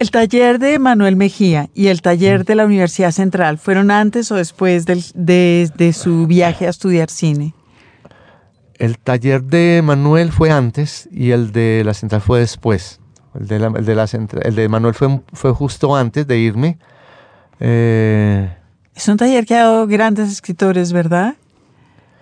¿El taller de Manuel Mejía y el taller de la Universidad Central fueron antes o después del, de, de su viaje a estudiar cine? El taller de Manuel fue antes y el de la Central fue después. El de, la, el de, la central, el de Manuel fue, fue justo antes de irme. Eh, es un taller que ha dado grandes escritores, ¿verdad?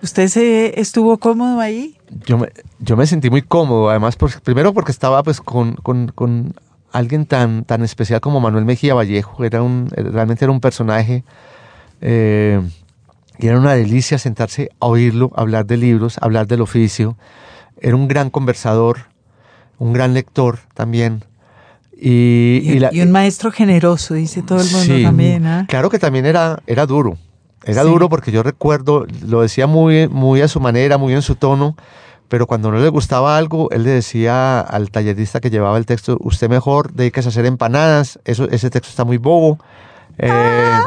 ¿Usted se estuvo cómodo ahí? Yo me, yo me sentí muy cómodo, además, por, primero porque estaba pues con, con, con, alguien tan, tan especial como Manuel Mejía Vallejo, era un, realmente era un personaje eh, y era una delicia sentarse a oírlo, hablar de libros, hablar del oficio. Era un gran conversador, un gran lector también. Y, y, y, la, y un maestro generoso, dice todo el mundo sí, también. ¿eh? Claro que también era, era duro. Era sí. duro porque yo recuerdo, lo decía muy, muy a su manera, muy en su tono, pero cuando no le gustaba algo, él le decía al tallerista que llevaba el texto, usted mejor dedíquese a hacer empanadas, eso, ese texto está muy bobo. Eh, ah.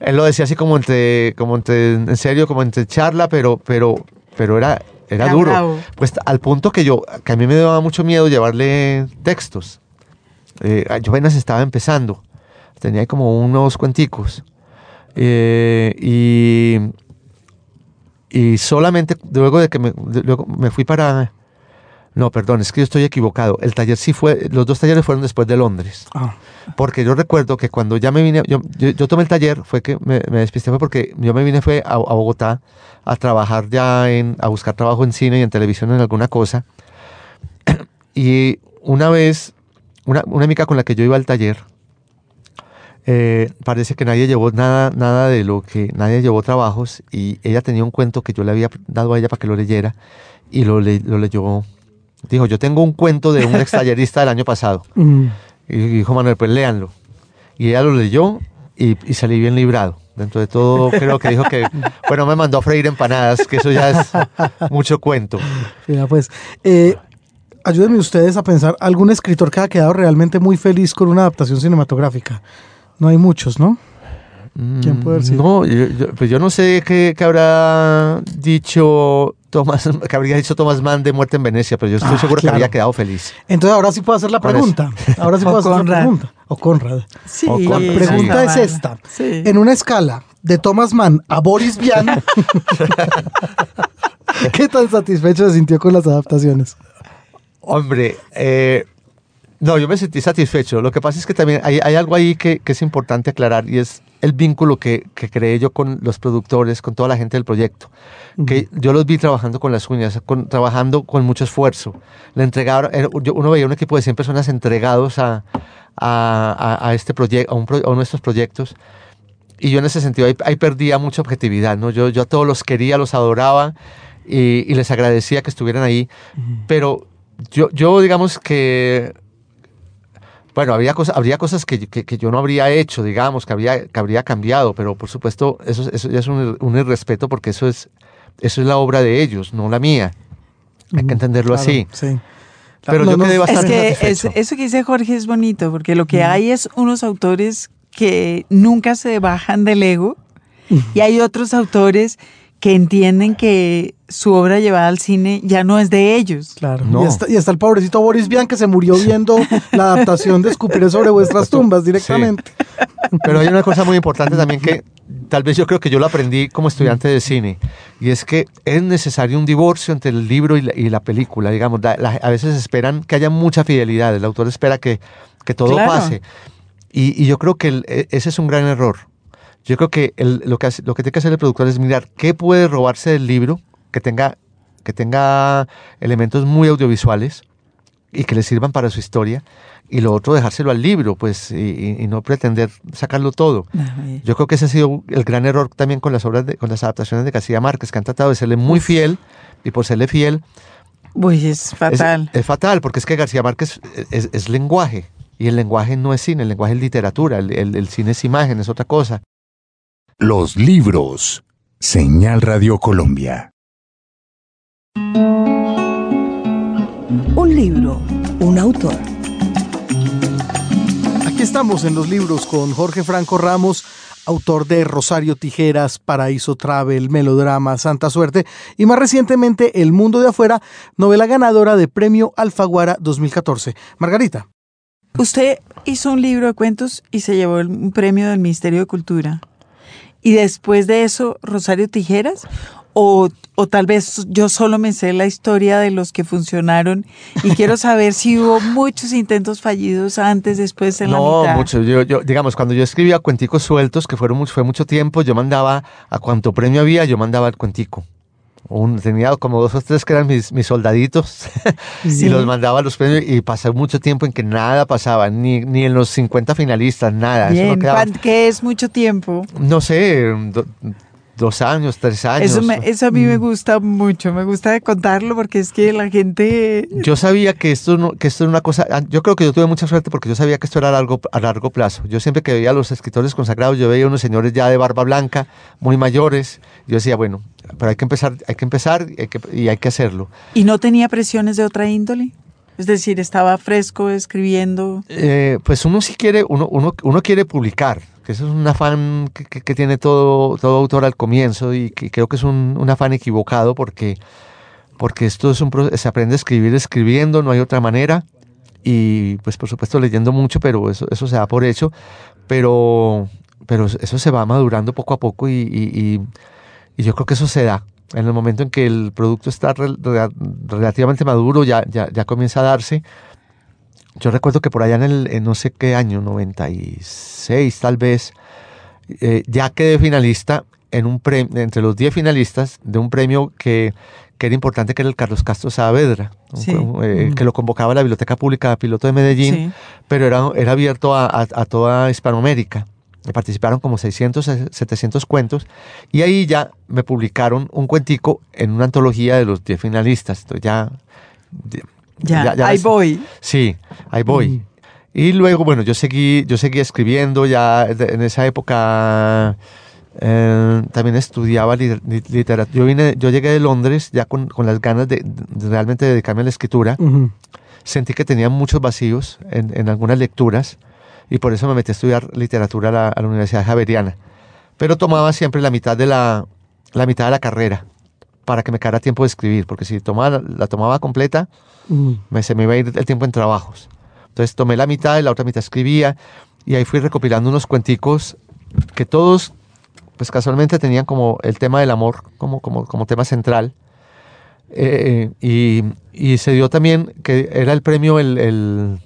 él lo decía así como entre, como entre, en serio, como entre charla, pero, pero, pero era, era, era duro. Bravo. Pues al punto que yo, que a mí me daba mucho miedo llevarle textos. Eh, yo apenas estaba empezando, tenía como unos cuenticos. Eh, y, y solamente luego de que me, de, luego me fui para... No, perdón, es que yo estoy equivocado. El taller sí fue, los dos talleres fueron después de Londres. Ah. Porque yo recuerdo que cuando ya me vine, yo, yo, yo tomé el taller, fue que me, me, despisté, fue porque yo me vine fue a, a, Bogotá a trabajar ya en, a buscar trabajo en cine y en televisión en alguna cosa. Y una vez, una, una amiga con la que yo iba al taller, eh, parece que nadie llevó nada, nada de lo que nadie llevó trabajos y ella tenía un cuento que yo le había dado a ella para que lo leyera y lo, le, lo leyó. Dijo, yo tengo un cuento de un ex tallerista del año pasado. Mm. Y dijo Manuel, pues léanlo. Y ella lo leyó y, y, salí bien librado. Dentro de todo, creo que dijo que, bueno, me mandó a freír empanadas, que eso ya es mucho cuento. Mira, pues, eh, ayúdenme ustedes a pensar algún escritor que ha quedado realmente muy feliz con una adaptación cinematográfica. No hay muchos, ¿no? ¿Quién puede decir? No, yo, yo, pues yo no sé qué, qué, habrá dicho Thomas, que habría dicho Thomas Mann de Muerte en Venecia, pero yo estoy ah, seguro claro. que habría quedado feliz. Entonces ahora sí puedo hacer la pregunta. Ahora sí puedo hacer Conrad. la pregunta. O Conrad. Sí. O Conrad. La pregunta sí. es esta. Sí. En una escala de Thomas Mann a Boris Vian, ¿qué tan satisfecho se sintió con las adaptaciones? Hombre, eh, no, yo me sentí satisfecho. Lo que pasa es que también hay, hay algo ahí que, que, es importante aclarar y es el vínculo que, que, creé yo con los productores, con toda la gente del proyecto. Uh -huh. Que yo los vi trabajando con las uñas, con, trabajando con mucho esfuerzo. Le entregaron, uno veía un equipo de 100 personas entregados a, a, a este proyecto, a, un, a uno de estos proyectos. Y yo en ese sentido ahí, ahí perdía mucha objetividad. ¿no? Yo, yo a todos los quería, los adoraba y, y les agradecía que estuvieran ahí. Uh -huh. Pero yo, yo digamos que bueno, habría, cosa, habría cosas que, que, que, yo no habría hecho, digamos, que, habría, que habría cambiado, pero por supuesto eso, eso ya es un, un irrespeto porque eso es, eso es la obra de ellos, no la mía. Hay que entenderlo claro, así. Sí. Pero no, yo quedé bastante es que es, eso que dice Jorge es bonito, porque lo que mm. hay es unos autores que nunca se bajan del ego y hay otros autores que entienden que su obra llevada al cine ya no es de ellos. Claro. No. Y, está, y, está, el pobrecito Boris Vian que se murió viendo la adaptación de Escupiré sobre vuestras tumbas directamente. Sí. Pero hay una cosa muy importante también que tal vez yo creo que yo lo aprendí como estudiante de cine y es que es necesario un divorcio entre el libro y la, y la película. Digamos, la, la, a veces esperan que haya mucha fidelidad. El autor espera que, que todo claro. pase. Y, y, yo creo que el, e, ese es un gran error. Yo creo que el, lo, que hace, lo que tiene que hacer el productor es mirar qué puede robarse del libro que tenga, que tenga elementos muy audiovisuales y que le sirvan para su historia. Y lo otro, dejárselo al libro, pues, y, y no pretender sacarlo todo. Yo creo que ese ha sido el gran error también con las obras, de, con las adaptaciones de García Márquez, que han tratado de serle muy fiel, y por serle fiel... Uy, es fatal. Es, es fatal, porque es que García Márquez es, es, es, lenguaje, y el lenguaje no es cine, el lenguaje es literatura, el, el, el cine es imagen, es otra cosa. Los libros. Señal Radio Colombia. Un libro, un autor. Aquí estamos en los libros con Jorge Franco Ramos, autor de Rosario Tijeras, Paraíso Travel, Melodrama, Santa Suerte y más recientemente El Mundo de Afuera, novela ganadora de Premio Alfaguara 2014. Margarita. Usted hizo un libro de cuentos y se llevó el- un premio del Ministerio de Cultura. Y después de eso, Rosario Tijeras. O, o tal vez yo solo me sé la historia de los que funcionaron y quiero saber si hubo muchos intentos fallidos antes, después, en la No, mitad. mucho. Yo, yo, digamos, cuando yo escribía cuenticos sueltos, que fueron mucho, fue mucho tiempo, yo mandaba, a cuanto premio había, yo mandaba el cuentico. Un, tenía como dos o tres que eran mis, mis soldaditos Sí. y los mandaba a los premios y pasé mucho tiempo en que nada pasaba, ni, ni en los 50 finalistas, nada. Eso no Bien, quedaba- ¿cuán- ¿qué es mucho tiempo? no sé, do- dos años, tres años. Eso, me- eso a mí Mm. me gusta mucho, me gusta contarlo porque es que la gente... Yo sabía que esto, no, que esto era una cosa, ah, yo creo que yo tuve mucha suerte porque yo sabía que esto era a largo, a largo plazo. Yo siempre que veía a los escritores consagrados, yo veía unos señores ya de barba blanca, muy mayores, yo decía, bueno, pero hay que empezar, hay que empezar y hay que, y hay que hacerlo. ¿Y no tenía presiones de otra índole? Es decir, estaba fresco escribiendo. Eh, pues uno sí quiere, uno, uno, uno quiere publicar, eso es un afán que, que- tiene todo, todo autor al comienzo y que creo que es un, un afán equivocado porque, porque esto es un, se aprende a escribir escribiendo, no hay otra manera y pues por supuesto leyendo mucho, pero eso, eso se da por hecho, pero, pero eso se va madurando poco a poco y- y yo creo que eso se da. En el momento en que el producto está rel- rela- relativamente maduro, ya, ya, ya comienza a darse. Yo recuerdo que por allá en el en no sé qué año, 96 tal vez, eh, ya quedé finalista en un premio, entre los 10 finalistas de un premio que, que era importante, que era el Carlos Castro Saavedra, Sí. eh, que lo convocaba la Biblioteca Pública Piloto de Medellín, Sí. pero era, era abierto a, a- a toda Hispanoamérica. Participaron como 600, eh, 700 cuentos y ahí ya me publicaron un cuentico en una antología de los 10 finalistas. Entonces ya... Ya, ya ahí las- voy. Sí, ahí voy. Y luego, bueno, yo seguí, yo seguí escribiendo ya en esa época. eh, también estudiaba li- li- literatura. Yo, vine, yo llegué de Londres ya con, con las ganas de, de realmente dedicarme a la escritura. Ujú. Sentí que tenía muchos vacíos en, en algunas lecturas y por eso me metí a estudiar literatura a la, a la Universidad Javeriana. Pero tomaba siempre la mitad de la, la mitad de la carrera para que me quedara tiempo de escribir, porque si tomaba, la tomaba completa, Ujú. me, se me iba a ir el tiempo en trabajos. Entonces tomé la mitad y la otra mitad escribía y ahí fui recopilando unos cuenticos que todos, pues casualmente tenían como el tema del amor como, como, como tema central. Eh, y, y se dio también que era el premio el, el-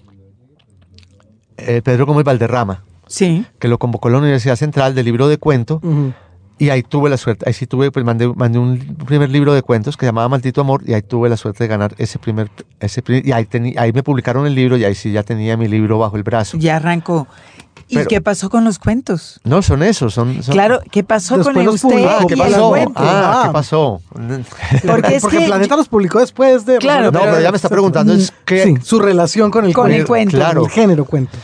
eh, Pedro Gómez Valderrama, Sí. que lo convocó la Universidad Central del libro de cuento y ahí tuve la suerte, ahí sí tuve, pues mandé, mandé un primer libro de cuentos que se llamaba Maldito Amor y ahí tuve la suerte de ganar ese primer, ese pri- y ahí, ahí me publicaron el libro y ahí sí ya tenía mi libro bajo el brazo. Ya arrancó. ¿Y Pero- qué pasó con los cuentos? No, son esos, son... son- Claro, ¿qué pasó con los usted publicó, Ah, ¿qué y el pasó? cuento? Ah, Ah. ¿qué pasó? Porque es Porque que Planeta los publicó después de... Claro, No, pero ya me está preguntando es que... Sí, su relación con el Con el cuento. cuento. Claro. El género cuento.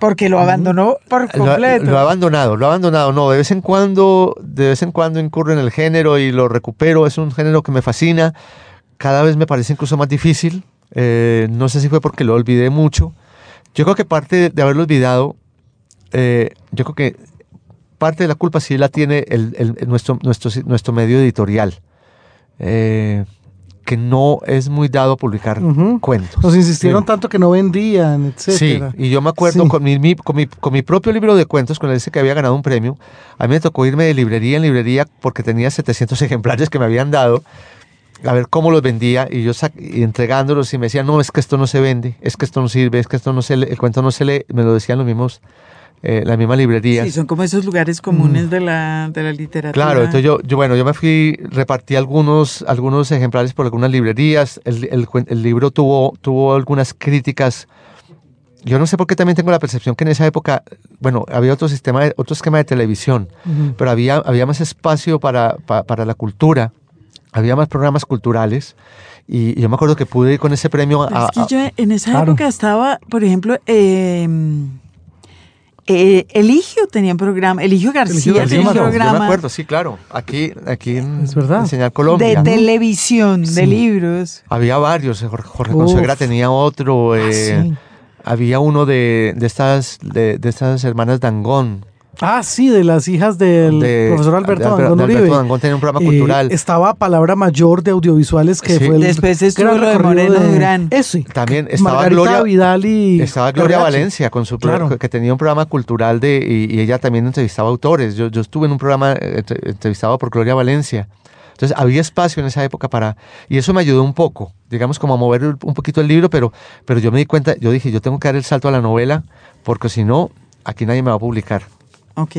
Porque lo abandonó por Lo, completo. lo he abandonado, lo abandonado. No, de vez en cuando, de vez en cuando incurro en el género y lo recupero. Es un género que me fascina. Cada vez me parece incluso más difícil. Eh, no sé si fue porque lo olvidé mucho. Yo creo que parte de, haberlo olvidado, eh, yo creo que parte de la culpa sí la tiene el- nuestro, nuestro, nuestro medio editorial, eh, que no es muy dado publicar cuentos. Nos insistieron Sí. tanto que no vendían, etcétera. Sí, y yo me acuerdo Sí. con, mi, mi- con, mi, con mi propio libro de cuentos, con ese que había ganado un premio, a mí me tocó irme de librería en librería porque tenía 700 ejemplares que me habían dado, a ver cómo los vendía, y yo y entregándolos y me decían, no, es que esto no se vende, es que esto no sirve, es que esto no se lee, el cuento no se lee, me lo decían los mismos, eh, las mismas librerías. Sí, son como esos lugares comunes de, la, de la literatura. Claro, entonces yo, yo, bueno, yo me fui, repartí algunos, algunos ejemplares por algunas librerías. El, el el libro tuvo, tuvo algunas críticas. Yo no sé por qué también tengo la percepción que en esa época, bueno, había otro sistema, de- otro esquema de televisión, Ujú. pero había, había más espacio para, pa- para la cultura, había más programas culturales. Y, y yo me acuerdo que pude ir con ese premio Pero a, es que a- yo en esa Claro. época estaba, por ejemplo, eh, eh, Eligio tenía un programa, Eligio García Eligio tenía un yo me programa acuerdo, sí, claro, aquí, aquí en, Es verdad. en Señal de Colombia. televisión, de libros. Había varios, Jorge, Jorge Uf. Consuegra tenía otro. Ah, eh, sí. Había uno de, de estas de, de estas hermanas Dangón, Ah, sí, de las hijas del de- profesor Alberto de de Uribe. Tenía un programa Eh, cultural. estaba Palabra Mayor de Audiovisuales, que Sí. fue el Después estuvo lo de Moreno Durán. Eso. También estaba Margarita Gloria- Vidal y... Estaba Gloria H. Valencia con su programa, Claro. que tenía un programa cultural de y, y ella también entrevistaba autores. Yo, yo estuve en un programa eh, entre- entrevistado por Gloria Valencia. Entonces había espacio en esa época para y eso me ayudó un poco, digamos como a mover un poquito el libro, pero pero yo me di cuenta, yo dije yo tengo que dar el salto a la novela porque si no aquí nadie me va a publicar. Ok.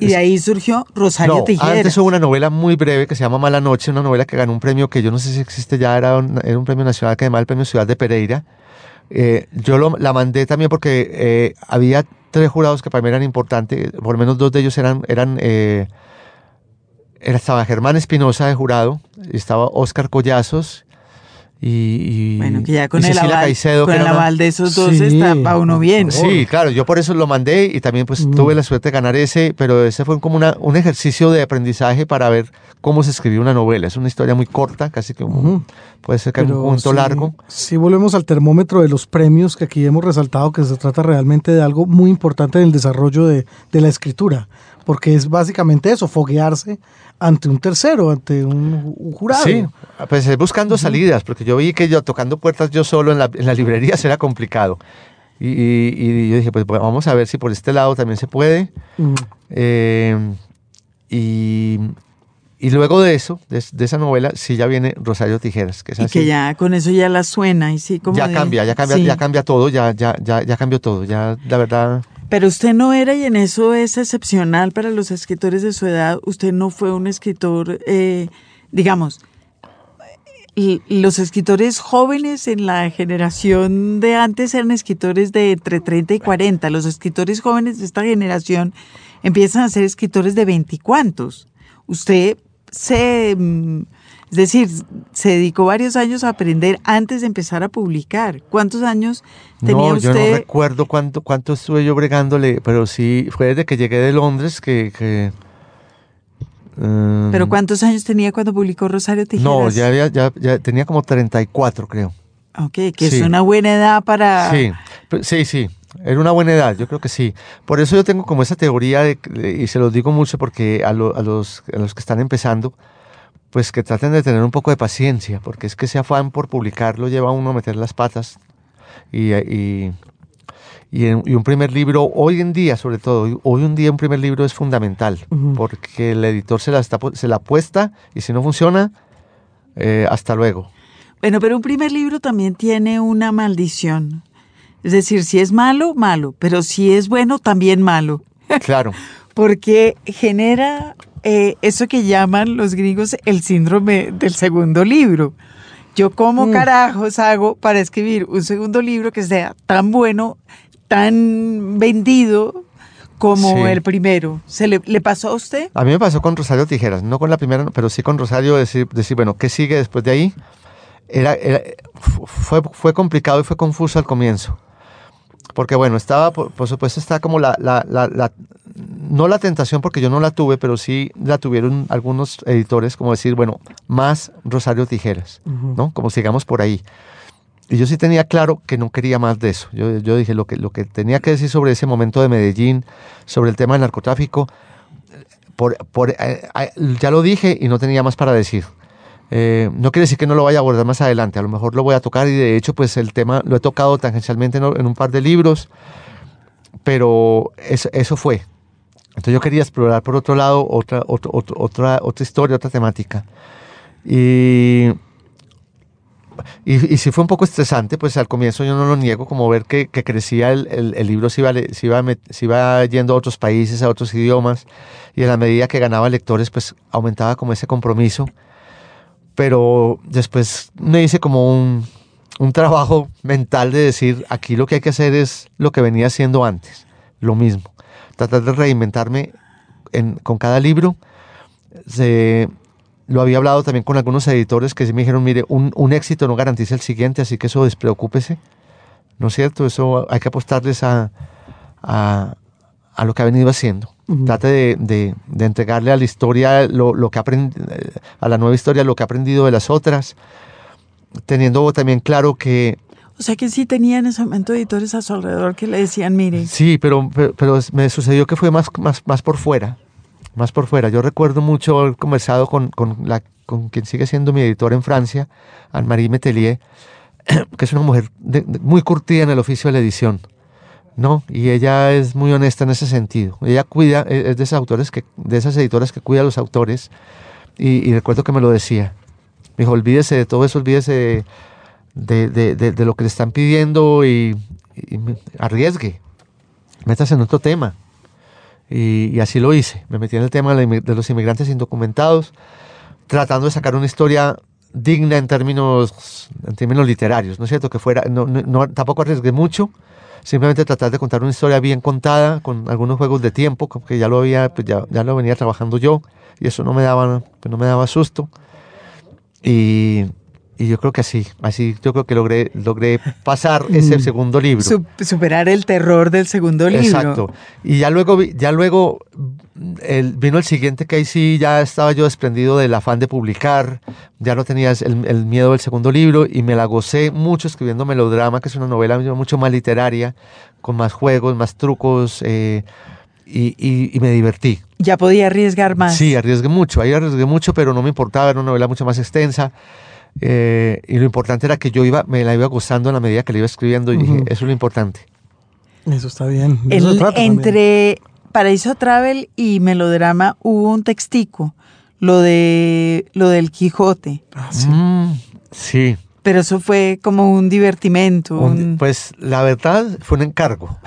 Y de ahí surgió Rosario no, antes hubo una novela muy breve que se llama Mala Noche, una novela que ganó un premio que yo no sé si existe ya, era un, era un premio nacional que además el premio Ciudad de Pereira. Eh, yo lo- la mandé también porque eh, había tres jurados que para mí eran importantes, por lo menos dos de ellos eran, eran eh, estaba Germán Espinosa de jurado, y estaba Oscar Collazos y, y- Bueno, que ya con y el aval, Caicedo, con que el aval de esos dos Sí. está uno bien. Sí, claro, yo por eso lo mandé y también pues tuve la suerte de ganar ese, pero ese fue como una, un ejercicio de aprendizaje para ver cómo se escribe una novela. Es una historia muy corta, casi que puede ser que Pero un cuento sí- largo. Sí, volvemos al termómetro de los premios que aquí hemos resaltado que se trata realmente de algo muy importante en el desarrollo de, de la escritura, porque es básicamente eso, foguearse ante un tercero, ante un, un jurado. Sí, pues eh, buscando salidas, porque yo vi que yo tocando puertas yo solo en la, en la librería será complicado. Y, y- y yo dije, pues bueno, vamos a ver si por este lado también se puede. Mm. Eh, y, y luego de eso, de, de esa novela, sí ya viene Rosario Tijeras, que es Y así. que ya con eso ya la suena y sí como ya de- cambia, ya cambia, sí. ya cambia todo, ya, ya, ya, ya cambió todo, ya la verdad. Pero usted no era, y en eso es excepcional para los escritores de su edad, usted no fue un escritor, eh, digamos, los escritores jóvenes en la generación de antes eran escritores de entre 30 y 40. Los escritores jóvenes de esta generación empiezan a ser escritores de veinticuantos. Usted se, mm, es decir, se dedicó varios años a aprender antes de empezar a publicar. ¿Cuántos años tenía no, yo usted? no recuerdo cuánto, cuánto estuve yo bregándole, pero sí, fue desde que llegué de Londres que... que mm, ¿Pero cuántos años tenía cuando publicó Rosario Tijeras? No, ya, había, ya, ya tenía como 34, creo. Ok, que Sí. es una buena edad para... Sí, sí, sí. Era una buena edad, yo creo que sí. Por eso yo tengo como esa teoría, de, de- y se los digo mucho porque a, lo- a los, a los que están empezando, pues que traten de tener un poco de paciencia, porque es que ese afán por publicarlo lleva a uno a meter las patas. Y, y, y, en- y un primer libro, hoy en día sobre todo, hoy, un día un primer libro es fundamental, Ujú. porque el editor se la, está, se la apuesta y si no funciona, eh, hasta luego. Bueno, pero un primer libro también tiene una maldición. Es decir, si es malo, malo, pero si es bueno, también malo. Claro. Porque genera eh, eso que llaman los gringos el síndrome del segundo libro. Yo cómo carajos hago para escribir un segundo libro que sea tan bueno, tan vendido como Sí. el primero. ¿Se le, le pasó a usted? A mí me pasó con Rosario Tijeras, no con la primera, pero sí con Rosario, decir, decir bueno, ¿qué sigue después de ahí? Era, era- fu- fue, fue complicado y fue confuso al comienzo. Porque bueno, estaba, por, por supuesto, está como la- la- la- no la tentación, porque yo no la tuve, pero sí la tuvieron algunos editores, como decir, bueno, más Rosario Tijeras, ¿no? Como sigamos por ahí. Y yo sí tenía claro que no quería más de eso. Yo, yo dije lo que, lo que tenía que decir sobre ese momento de Medellín, sobre el tema del narcotráfico, por, por, eh, eh, ya lo dije y no tenía más para decir. Eh, no quiere decir que no lo vaya a abordar más adelante, a lo mejor lo voy a tocar y de hecho pues el tema lo he tocado tangencialmente en, en un par de libros, pero eso, eso fue. Entonces yo quería explorar por otro lado otra, otro- otro- otra, otra historia, otra temática. Y, y, y sí fue un poco estresante, pues al comienzo yo no lo niego, como ver que, que crecía el, el- el libro, se iba, se, iba, se iba yendo a otros países, a otros idiomas, y en la medida que ganaba lectores, pues aumentaba como ese compromiso. Pero después me hice como un, un trabajo mental de decir, aquí lo que hay que hacer es lo que venía haciendo antes, lo mismo. Tratar de reinventarme en- con cada libro. Se- lo había hablado también con algunos editores que me dijeron, mire, un, un éxito no garantiza el siguiente, así que eso despreocúpese. ¿No es cierto? Eso hay que apostarles a, a, a lo que ha venido haciendo. Trate de, de- de entregarle a la historia lo, lo que aprend- a la nueva historia lo que ha aprendido de las otras, teniendo también claro que O sea que sí tenía en ese momento editores a su alrededor que le decían, mire, Sí, pero, pero, pero me sucedió que fue más, más, más por fuera. Más por fuera. Yo recuerdo mucho haber conversado con, con, la, con quien sigue siendo mi editor en Francia, Anne-Marie Metelier, que es una mujer de- de- muy curtida en el oficio de la edición. ¿no? Y ella es muy honesta en ese sentido. Ella cuida, e, es de esas autores que, de esas editoras que cuida a los autores. Y, y recuerdo que me lo decía. Me dijo, olvídese de todo eso, olvídese de, de, de- de- lo que le están pidiendo y, y arriesgue. Métase en otro tema. Y, así lo hice. Me metí en el tema de, los inmigrantes indocumentados, tratando de sacar una historia digna en términos, en términos literarios. No es cierto que fuera, no, no- tampoco arriesgué mucho. Simplemente tratar de contar una historia bien contada, con algunos juegos de tiempo, que ya lo había, pues ya, ya lo venía trabajando yo, y eso no me daba, pues no me daba susto. Y, y yo creo que así, así yo creo que logré, logré pasar ese segundo libro. Su- superar el terror del segundo libro. Exacto. Y ya luego, ya luego el, vino el siguiente que ahí sí ya estaba yo desprendido del afán de publicar, ya no tenía el, el miedo del segundo libro y me la gocé mucho escribiendo Melodrama, que es una novela mucho más literaria, con más juegos, más trucos, eh, y, y- y me divertí. Ya podía arriesgar más. Sí, arriesgué mucho, ahí arriesgué mucho, pero no me importaba, era una novela mucho más extensa. Eh, y lo importante era que yo iba, me la iba gozando en la medida que la iba escribiendo y dije, Ujú. eso es lo importante. Eso está bien. eso El- trata también. entre Paraíso Travel y Melodrama hubo un textico, lo de lo del Quijote. Ah, sí. Mm, sí. Pero eso fue como un divertimento. Un- un- pues la verdad fue un encargo,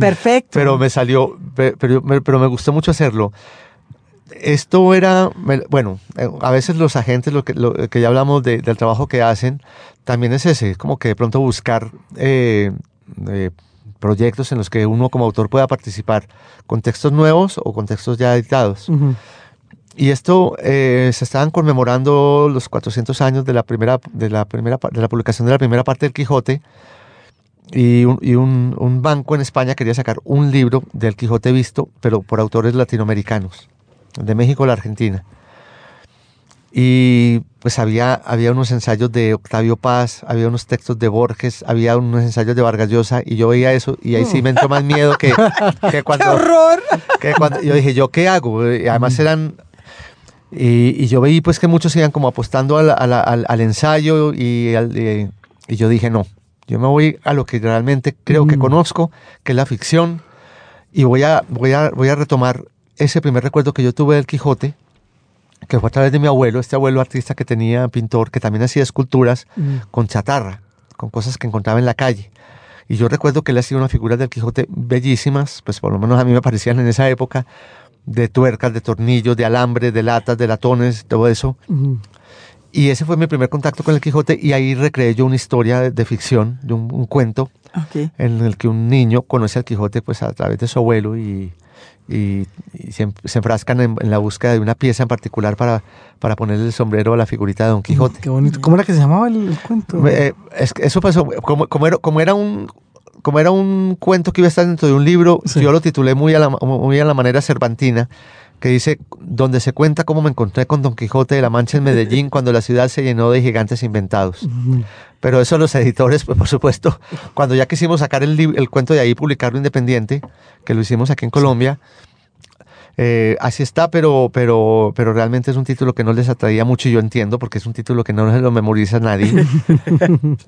perfecto. pero me salió, pe- pero, pero me gustó mucho hacerlo. Esto era, bueno, eh, a veces los agentes, lo que, lo que ya hablamos de- del trabajo que hacen, también es ese, como que de pronto buscar eh, eh, proyectos en los que uno como autor pueda participar, con textos nuevos o con textos ya editados. Ujú. Y esto eh, se estaban conmemorando los 400 años de la primera de la primera de la publicación de la primera parte del Quijote y, un, y un- un banco en España quería sacar un libro del Quijote visto, pero por autores latinoamericanos, de México a la Argentina. Y pues había, había unos ensayos de Octavio Paz, había unos textos de Borges, había unos ensayos de Vargas Llosa y yo veía eso y ahí sí me entró más miedo que, que ¡Qué cuando horror! que cuando yo dije, ¿yo qué hago? Y además eran... Y, y yo veí pues que muchos iban como apostando al, al- al- al ensayo y, y- y yo dije, no, yo me voy a lo que realmente creo que conozco, que es la ficción, y voy a, voy, a, voy a retomar ese primer recuerdo que yo tuve del Quijote, que fue a través de mi abuelo, este abuelo artista que tenía, pintor, que también hacía esculturas Mm. con chatarra, con cosas que encontraba en la calle. Y yo recuerdo que él hacía unas figuras del Quijote bellísimas, pues por lo menos a mí me parecían en esa época, de tuercas, de tornillos, de alambre, de latas, de latones, todo eso. Y ese fue mi primer contacto con el Quijote y ahí recreé yo una historia de, de ficción, de un, un cuento en el que un niño conoce al Quijote pues a través de su abuelo y, y- y se, se enfrascan en, en la búsqueda de una pieza en particular para, para ponerle el sombrero a la figurita de Don Quijote. Qué bonito. ¿Cómo era que se llamaba el, el cuento? Eh, es eso pasó, como, como, era, como, era un, como era un cuento que iba a estar dentro de un libro, Sí. yo lo titulé muy a, la, muy a la manera cervantina, que dice, donde se cuenta cómo me encontré con Don Quijote de la Mancha en Medellín cuando la ciudad se llenó de gigantes inventados. Pero eso los editores, pues por supuesto, cuando ya quisimos sacar el, el cuento de ahí y publicarlo independiente, que lo hicimos aquí en Colombia, eh, así está, pero, pero, pero realmente es un título que no les atraía mucho y yo entiendo, porque es un título que no se lo memoriza nadie.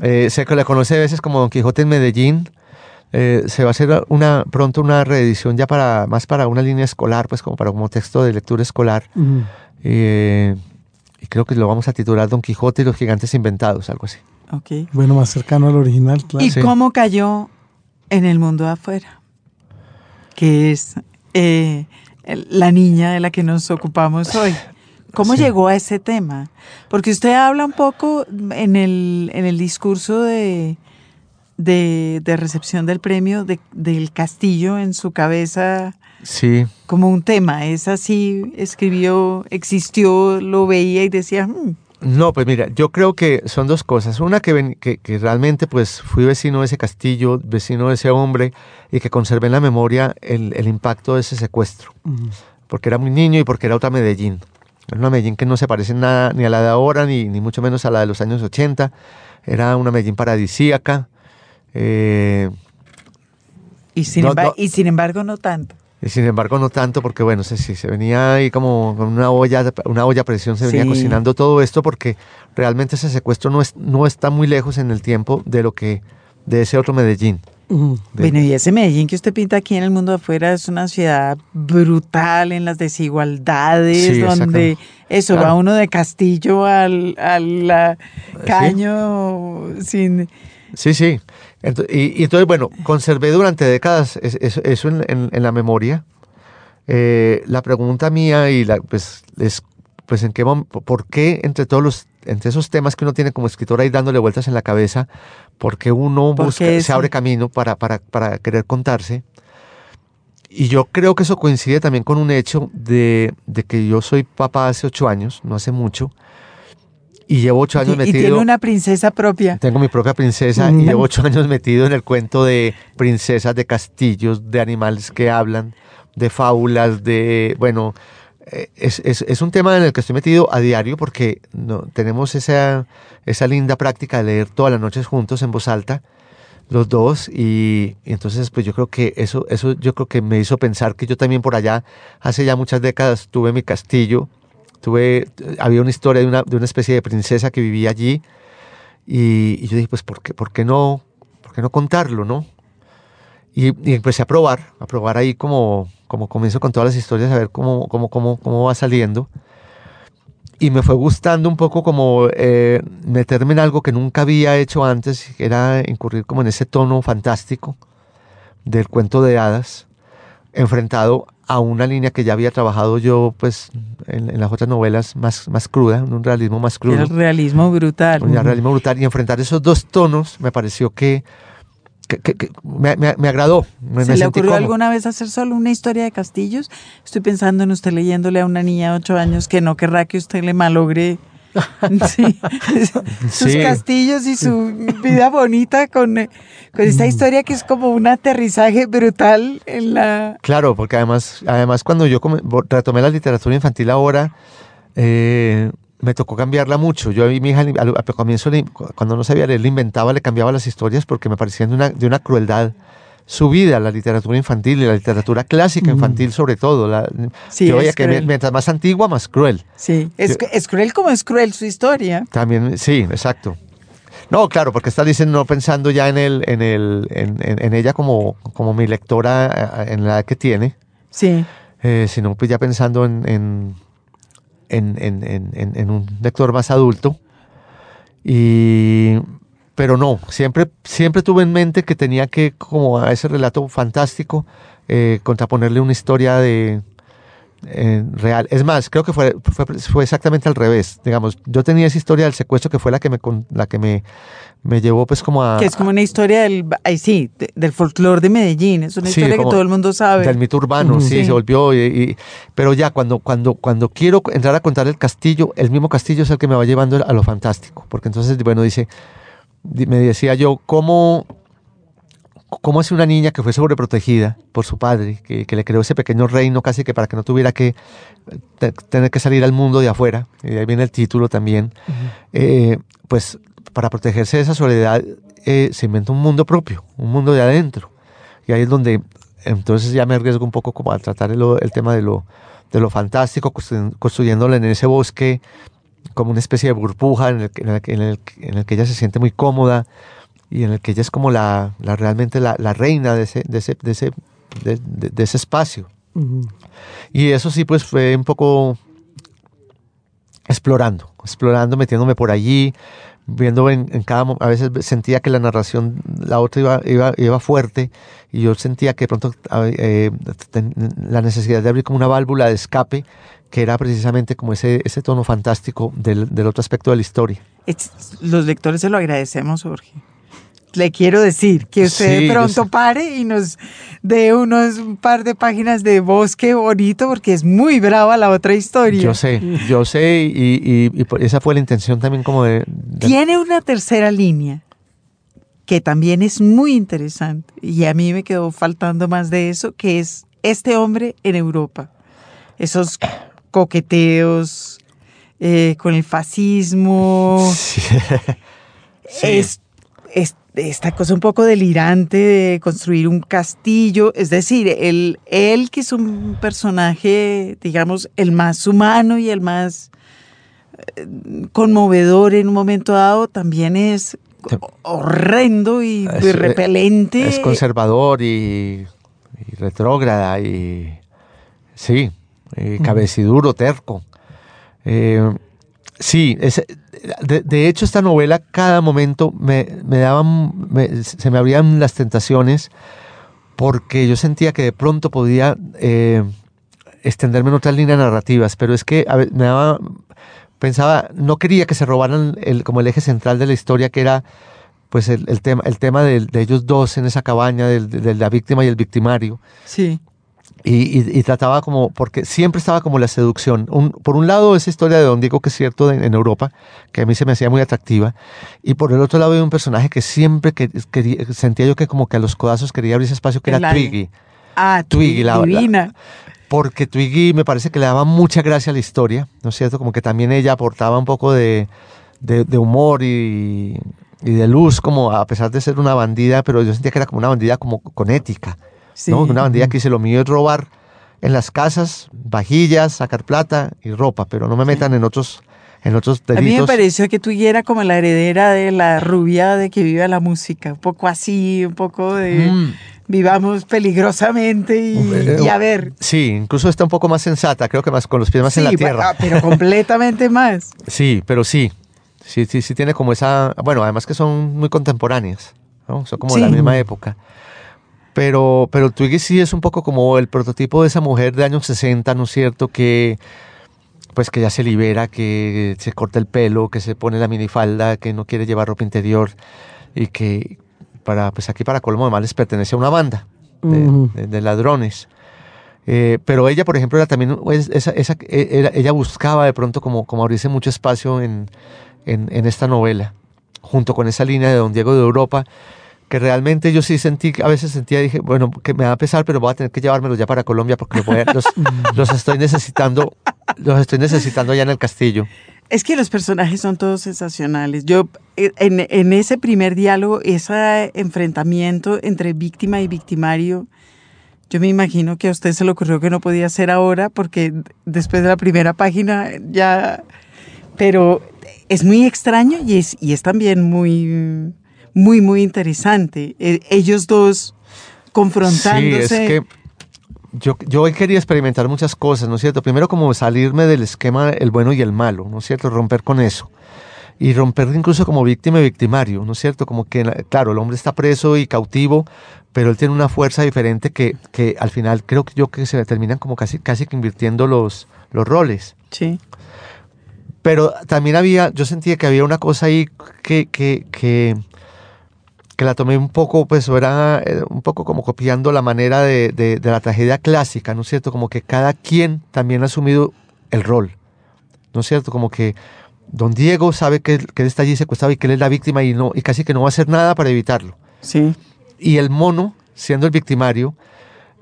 Eh, se le conoce a veces como Don Quijote en Medellín. Eh, se va a hacer una, pronto una reedición ya para, más para una línea escolar, pues como para como texto de lectura escolar. Eh, y creo que lo vamos a titular Don Quijote y los gigantes inventados, algo así. ok. Bueno, más cercano al original, claro. ¿Y Sí. cómo cayó en el mundo de afuera? Que es eh, la niña de la que nos ocupamos hoy. ¿Cómo Sí. llegó a ese tema? Porque usted habla un poco en el, en el discurso de, de, de recepción del premio de- del castillo en su cabeza Sí, como un tema. Es así, escribió, existió, lo veía y decía, "Hmm, No, pues mira, yo creo que son dos cosas. Una que, ven- que, que realmente pues fui vecino de ese castillo, vecino de ese hombre y que conservé en la memoria el, el impacto de ese secuestro. Ujú. Porque era muy niño y porque era otra Medellín. Era una Medellín que no se parece nada ni a la de ahora, ni, ni mucho menos a la de los años 80. Era una Medellín paradisíaca. Eh, Y sin, No, emba- no. y sin embargo no tanto. y sin embargo, no tanto, porque bueno, se, se venía ahí como con una olla, una olla a presión, se venía Sí. cocinando todo esto, porque realmente ese secuestro no, es, no está muy lejos en el tiempo de lo que, de ese otro Medellín. De- Bueno, y ese Medellín que usted pinta aquí en el mundo afuera es una ciudad brutal en las desigualdades, Sí, donde eso Claro. va uno de Castillo al, al caño sin... Sí, sí. Ento- y, y entonces, bueno, conservé durante décadas es- es- eso en, en- en la memoria. Eh, la pregunta mía y la, pues, es, pues, ¿en qué por qué entre todos los, entre esos temas que uno tiene como escritor ahí dándole vueltas en la cabeza, por qué uno ¿Por busca, qué se eso? abre camino para, para, para querer contarse? Y yo creo que eso coincide también con un hecho de, de que yo soy papá hace ocho años, no hace mucho, y llevo ocho años y, y metido. tiene una princesa propia. Tengo mi propia princesa Mm. y llevo ocho años metido en el cuento de princesas, de castillos, de animales que hablan, de fábulas, de, bueno, eh, es, es- es un tema en el que estoy metido a diario porque no, tenemos esa, esa linda práctica de leer todas las noches juntos en voz alta, los dos, y, y entonces pues yo creo que eso, eso yo creo que me hizo pensar que yo también por allá, hace ya muchas décadas, tuve mi castillo, tuve, había una historia de una, de una especie de princesa que vivía allí, y, y yo dije, pues, ¿por qué, por qué no, por qué no contarlo, no? Y, y empecé a probar, a probar ahí como, como comienzo con todas las historias, a ver cómo, cómo, cómo, cómo va saliendo. Y me fue gustando un poco como eh, meterme en algo que nunca había hecho antes, que era incurrir como en ese tono fantástico del cuento de hadas, enfrentado a una línea que ya había trabajado yo pues en, en las otras novelas más, más cruda, un realismo más crudo El realismo brutal. un realismo brutal y enfrentar esos dos tonos me pareció que, que- que- que me, me- me agradó. Me, ¿Se le ocurrió cómodo. alguna vez hacer solo una historia de castillos? Estoy pensando en usted leyéndole a una niña de ocho años que no querrá que usted le malogre sí, sus Sí. castillos y su vida bonita con, eh, con Mm. esta historia que es como un aterrizaje brutal en la... Claro, porque además, además cuando yo retomé la literatura infantil ahora, eh, me tocó cambiarla mucho. Yo a mi hija al, al comienzo, cuando no sabía leer, le inventaba, le cambiaba las historias porque me parecían de una, de una crueldad subida la literatura infantil y la literatura clásica infantil sobre todo. La, Sí, yo veía que cruel. mientras más antigua, más cruel. Sí, es, Yo- es cruel como es cruel su historia. También, sí, exacto. No, claro, porque está diciendo no pensando ya en el, en el, en, en- en ella como, como mi lectora eh, en la edad que tiene, Sí, eh, sino pues ya pensando en, en, en, en- en- en- en un lector más adulto. Y pero no, siempre, siempre tuve en mente que tenía que, como a ese relato fantástico, eh, contraponerle una historia de eh, real. Es más, creo que fue, fue, fue exactamente al revés. Digamos, yo tenía esa historia del secuestro que fue la que me, con- la que me, me llevó pues como a... que es como una historia del, ay, sí, de- del folclore de Medellín. Es una Sí, historia que todo el mundo sabe. Del mito urbano, sí, Sí. se volvió. y- y- pero ya cuando, cuando, cuando quiero entrar a contar el castillo, el mismo castillo es el que me va llevando a lo fantástico. Porque entonces, bueno, dice, di- me decía yo, ¿cómo, cómo es una niña que fue sobreprotegida por su padre, que, que le creó ese pequeño reino casi que para que no tuviera que te- tener que salir al mundo de afuera? Y ahí viene el título también. Eh, pues para protegerse de esa soledad, eh, se inventa un mundo propio, un mundo de adentro. Y ahí es donde entonces ya me arriesgo un poco como a tratar el, el tema de lo, de lo fantástico, constru- construyéndole en ese bosque como una especie de burbuja en el, que- en el en el en el que ella se siente muy cómoda y en el que ella es como la, la- realmente la, la reina de ese, de ese, de ese, de- de- de ese espacio. Y eso sí, pues fue un poco explorando, explorando, metiéndome por allí, viendo en, en cada a veces sentía que la narración, la otra iba, iba, iba fuerte y yo sentía que de pronto eh, la necesidad de abrir como una válvula de escape que era precisamente como ese, ese tono fantástico del, del otro aspecto de la historia. Es- Los lectores se lo agradecemos, Jorge. Le quiero decir que usted Sí, de yo pronto pare y nos dé unos un par de páginas de bosque bonito porque es muy brava la otra historia. Yo sé, yo sé y, y- esa fue la intención también como de... de- Tiene una tercera línea que también es muy interesante y a mí me quedó faltando más de eso, que es este hombre en Europa. Esos coqueteos eh, con el fascismo. Sí. Sí. Es, es- esta cosa un poco delirante de construir un castillo, es decir, él, él que es un personaje, digamos, el más humano y el más eh, conmovedor en un momento dado, también es horrendo y, Es- y repelente. Es conservador y, y retrógrada y sí, y cabeciduro, terco. Eh, sí, es- de, de hecho esta novela cada momento me, me daban, me- se me abrían las tentaciones porque yo sentía que de pronto podía eh, extenderme en otras líneas narrativas, pero es que a me daba, pensaba, no quería que se robaran el, como el eje central de la historia que era pues el, el tema, el tema del- de, ellos dos en esa cabaña, del- de, la víctima y el victimario. Sí, Y, y- y trataba como, porque siempre estaba como la seducción. Un- por un lado, esa historia de Don Diego, que es cierto, de- en Europa, que a mí se me hacía muy atractiva. Y por el otro lado, había un personaje que siempre que, sentía yo que como que a los codazos quería abrir ese espacio, que era. Twiggy. ah, Twiggy, la- la- divina. Porque Twiggy me parece que le daba mucha gracia a la historia, ¿no es cierto? Como que también ella aportaba un poco de, de- de humor y, y de luz, como a pesar de ser una bandida, pero yo sentía que era como una bandida como con ética, Sí. ¿no? Una bandida que dice lo mío es robar en las casas, vajillas, sacar plata y ropa, pero no me metan en otros en otros A mí me pareció que tú era como la heredera de la rubia de que viva la música, un poco así, un poco de Mm. vivamos peligrosamente y, y a ver. Sí, incluso está un poco más sensata, creo que más con los pies más en la tierra. ah, pero completamente más. Sí, pero sí. Sí, sí, sí tiene como esa. Bueno, además que son muy contemporáneas, ¿no? Son como de la misma época. Pero, pero Twiggy sí es un poco como el prototipo de esa mujer de años 60, ¿no es cierto? Que pues que ya se libera, que se corta el pelo, que se pone la minifalda, que no quiere llevar ropa interior y que para, pues aquí para colmo además les pertenece a una banda de, de- de ladrones. Eh, pero ella, por ejemplo, era también, es- esa, esa- era- ella buscaba de pronto como, como abrirse mucho espacio en, en, en esta novela, junto con esa línea de Don Diego de Europa, que realmente yo sí sentí, a veces sentía, dije, bueno, que me va a pesar, pero voy a tener que llevármelos ya para Colombia porque los, voy a- los, los estoy necesitando, los estoy necesitando allá en el castillo. Es que los personajes son todos sensacionales. Yo, eh, en, en ese primer diálogo, ese enfrentamiento entre víctima y victimario, yo me imagino que a usted se le ocurrió que no podía ser ahora, porque después de la primera página ya... Pero es muy extraño y es, y es también muy, muy, muy interesante. Eh, ellos dos confrontándose. Sí, es que yo, yo hoy quería experimentar muchas cosas, ¿no es cierto? Primero como salirme del esquema el bueno y el malo, ¿no es cierto? Romper con eso. Y romper incluso como víctima y victimario, ¿no es cierto? Como que, claro, el hombre está preso y cautivo, pero él tiene una fuerza diferente que, que al final creo que yo que se terminan como casi, casi que invirtiendo los, los roles. Sí. Pero también había, yo sentía que había una cosa ahí que, que, que, que la tomé un poco, pues era eh, un poco como copiando la manera de, de- de la tragedia clásica, ¿no es cierto? Como que cada quien también ha asumido el rol, ¿no es cierto? Como que don Diego sabe que, él- que él está allí secuestrado y que él es la víctima y, no, y casi que no va a hacer nada para evitarlo. Sí. Y el mono, siendo el victimario,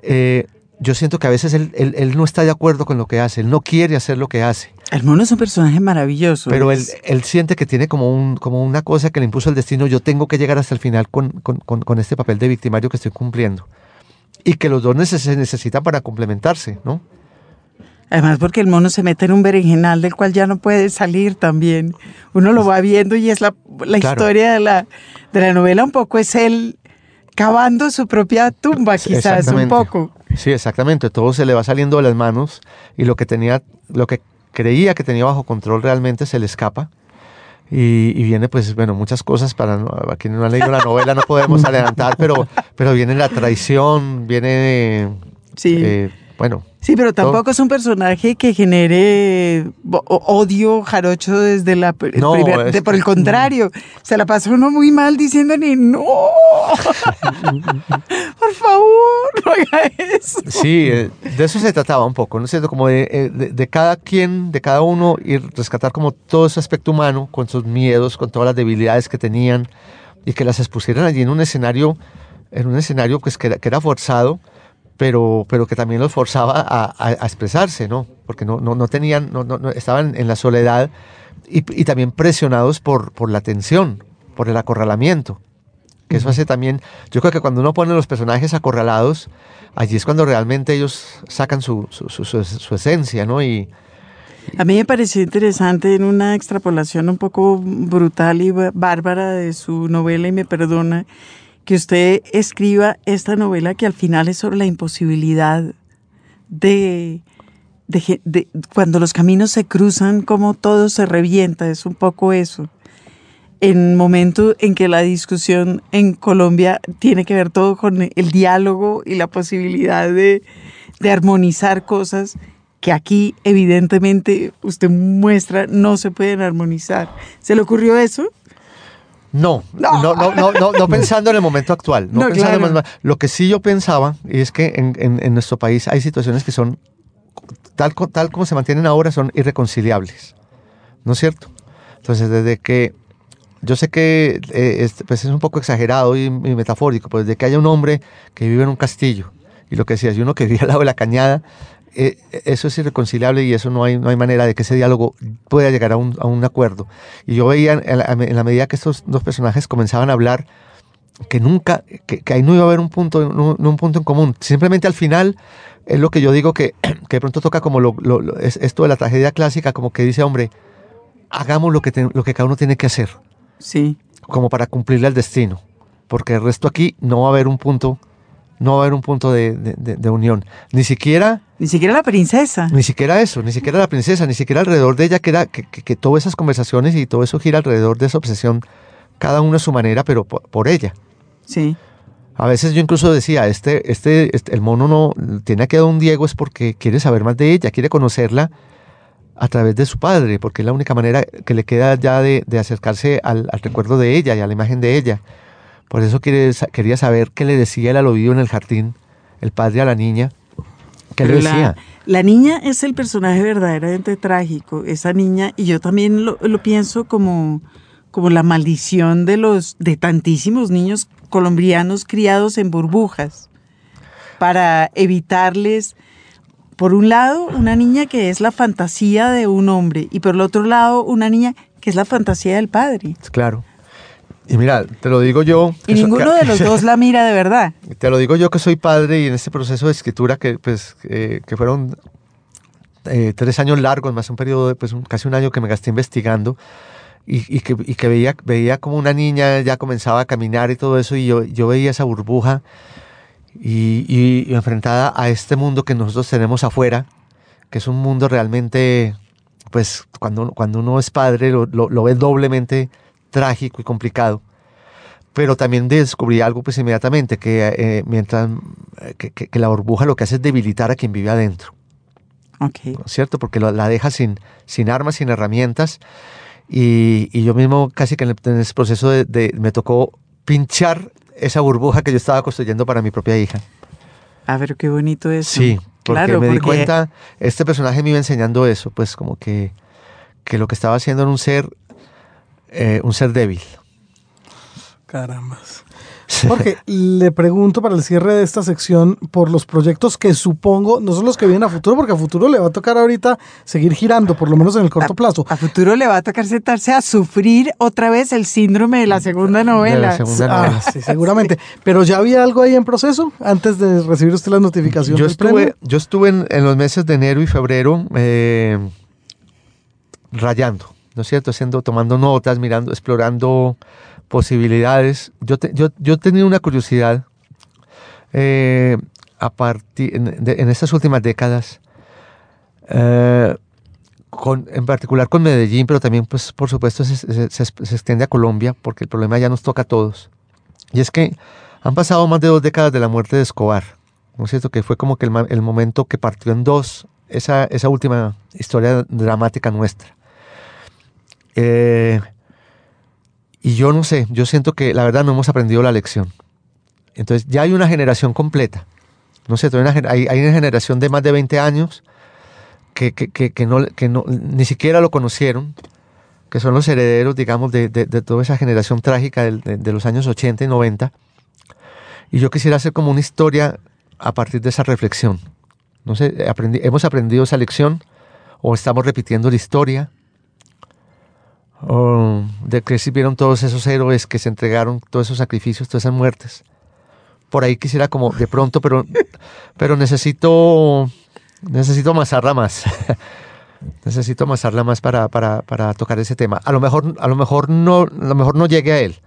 eh, yo siento que a veces él, él- él no está de acuerdo con lo que hace, él no quiere hacer lo que hace. El mono es un personaje maravilloso. Pero él, siente que tiene como, un, como una cosa que le impuso el destino. Yo tengo que llegar hasta el final con, con- con- con este papel de victimario que estoy cumpliendo. Y que los dos se necesitan para complementarse, ¿no? Además porque el mono se mete en un berenjenal del cual ya no puede salir también. Uno lo va viendo y es la, la Claro. historia de la, de la novela un poco es él cavando su propia tumba quizás un poco. Sí, exactamente. Todo se le va saliendo de las manos y lo que tenía, lo que creía que tenía bajo control realmente se le escapa. Y, y viene, pues, bueno, muchas cosas para no, a quienes no han leído la novela no podemos adelantar, pero, pero viene la traición, viene, Sí. eh, bueno, Sí, pero todo. tampoco es un personaje que genere odio jarocho desde la No, primer- es- de- por el contrario, se la pasó uno muy mal diciéndole no, por favor, no haga eso. Sí, eh, de eso se trataba un poco, ¿no es cierto? Como de, eh, de- de cada quien, de cada uno, y rescatar como todo ese aspecto humano, con sus miedos, con todas las debilidades que tenían, y que las expusieran allí en un escenario, en un escenario pues, que, era, que era forzado, pero, pero que también los forzaba a, a- a expresarse, ¿no? Porque no, no, no tenían, no, no- estaban en la soledad y, y también presionados por, por la tensión, por el acorralamiento. Que eso hace también, yo creo que cuando uno pone los personajes acorralados, allí es cuando realmente ellos sacan su, su, su, su- esencia, ¿no? Y A mí me pareció interesante en una extrapolación un poco brutal y bá- bárbara de su novela, y me perdona, que usted escriba esta novela que al final es sobre la imposibilidad de, de, cuando los caminos se cruzan, como todo se revienta, es un poco eso. En momento en que la discusión en Colombia tiene que ver todo con el diálogo y la posibilidad de, de armonizar cosas que aquí evidentemente usted muestra no se pueden armonizar. ¿Se le ocurrió eso? No, no, no, no, no, no pensando en el momento actual. No, No, pensando claro. Lo que sí yo pensaba y es que en, en- en nuestro país hay situaciones que son, tal, tal como se mantienen ahora, son irreconciliables. ¿No es cierto? Entonces, desde que, yo sé que eh, es, pues es un poco exagerado y, y metafórico, pues de que haya un hombre que vive en un castillo y lo que decías, y uno que vive al lado de la cañada, eh, eso es irreconciliable y eso no hay, no hay manera de que ese diálogo pueda llegar a un, a un acuerdo. Y yo veía en la, en la medida que estos dos personajes comenzaban a hablar, que nunca, que, que ahí no iba a haber un punto, no, no un punto en común. Simplemente al final es lo que yo digo que, que de pronto toca como lo, lo- lo- es, esto de la tragedia clásica, como que dice, hombre, hagamos lo que, te- lo que cada uno tiene que hacer, Sí. como para cumplirle al destino, porque el resto aquí no va a haber un punto, no va a haber un punto de, de- de- de unión, ni siquiera Ni siquiera la princesa. ni siquiera eso, ni siquiera la princesa, ni siquiera alrededor de ella, que era que, que, que todas esas conversaciones y todo eso gira alrededor de esa obsesión, cada uno a su manera, pero por, por ella. Sí. A veces yo incluso decía, este, este, este- el mono no tiene que un Diego es porque quiere saber más de ella, quiere conocerla a través de su padre, porque es la única manera que le queda ya de, de acercarse al, al recuerdo de ella y a la imagen de ella. Por eso quiere, quería saber qué le decía él al oído en el jardín, el padre a la niña. ¿Qué le Pero la-? La, niña es el personaje verdaderamente trágico. Esa niña, y yo también lo, lo pienso como, como la maldición de los de tantísimos niños colombianos criados en burbujas para evitarles, por un lado, una niña que es la fantasía de un hombre y por el otro lado, una niña que es la fantasía del padre. Claro. Y mira, te lo digo yo. Y so- ninguno de los dos la mira de verdad. Te lo digo yo que soy padre y en este proceso de escritura que, pues, eh, que fueron eh, tres años largos, más un periodo de pues, un- casi un año que me gasté investigando y, y que, y que veía, veía como una niña ya comenzaba a caminar y todo eso y yo, yo veía esa burbuja y, y- enfrentada a este mundo que nosotros tenemos afuera, que es un mundo realmente, pues cuando, cuando uno es padre lo, lo, lo ve doblemente trágico y complicado pero también descubrí algo pues inmediatamente, que eh, mientras eh, que, que- que la burbuja lo que hace es debilitar a quien vive adentro, Ok. ¿no es ¿cierto? Porque lo- la deja sin, sin armas, sin herramientas, y, y yo mismo casi que en, el- en ese proceso de, de- me tocó pinchar esa burbuja que yo estaba construyendo para mi propia hija. A ver qué bonito es. Sí, porque claro, me di porque cuenta, este personaje me iba enseñando eso, pues como que, que lo que estaba haciendo era un ser, eh, un ser débil. Carambas. Porque le pregunto para el cierre de esta sección por los proyectos que supongo no son los que vienen a futuro, porque a futuro le va a tocar ahorita seguir girando, por lo menos en el corto plazo. A futuro le va a tocar sentarse a sufrir otra vez el síndrome de la segunda novela. De la segunda Ah, novela. sí, seguramente. Pero ya había algo ahí en proceso antes de recibir usted la notificación Yo estuve, yo estuve en, en los meses de enero y febrero eh, rayando, ¿no es cierto? Haciendo, tomando notas, mirando, explorando posibilidades. Yo, te- yo, yo tenía una curiosidad eh, a partir, en, de- estas últimas décadas, eh, en particular con Medellín, pero también, pues, por supuesto, se, se- se- se extiende a Colombia, porque el problema ya nos toca a todos. Y es que han pasado más de dos décadas de la muerte de Escobar, ¿no es cierto? Que fue como que el, el momento que partió en dos esa, esa última historia dramática nuestra. Eh, y yo no sé, yo siento que la verdad no hemos aprendido la lección. Entonces ya hay una generación completa, ¿no cierto? Hay una, una generación de más de 20 años que, que, que, no, ni siquiera lo conocieron, que son los herederos, digamos, de, toda esa generación trágica de, los años 80 y 90. Y yo quisiera hacer como una historia a partir de esa reflexión. No sé, ¿hemos aprendido esa lección o estamos repitiendo la historia? O de qué sirvieron todos esos héroes que se entregaron, todos esos sacrificios, todas esas muertes. Por ahí quisiera como de pronto, pero, pero necesito, necesito amasarla más. necesito amasarla más para, para, para tocar ese tema. A lo mejor, a lo mejor no, a lo mejor no llegue a él.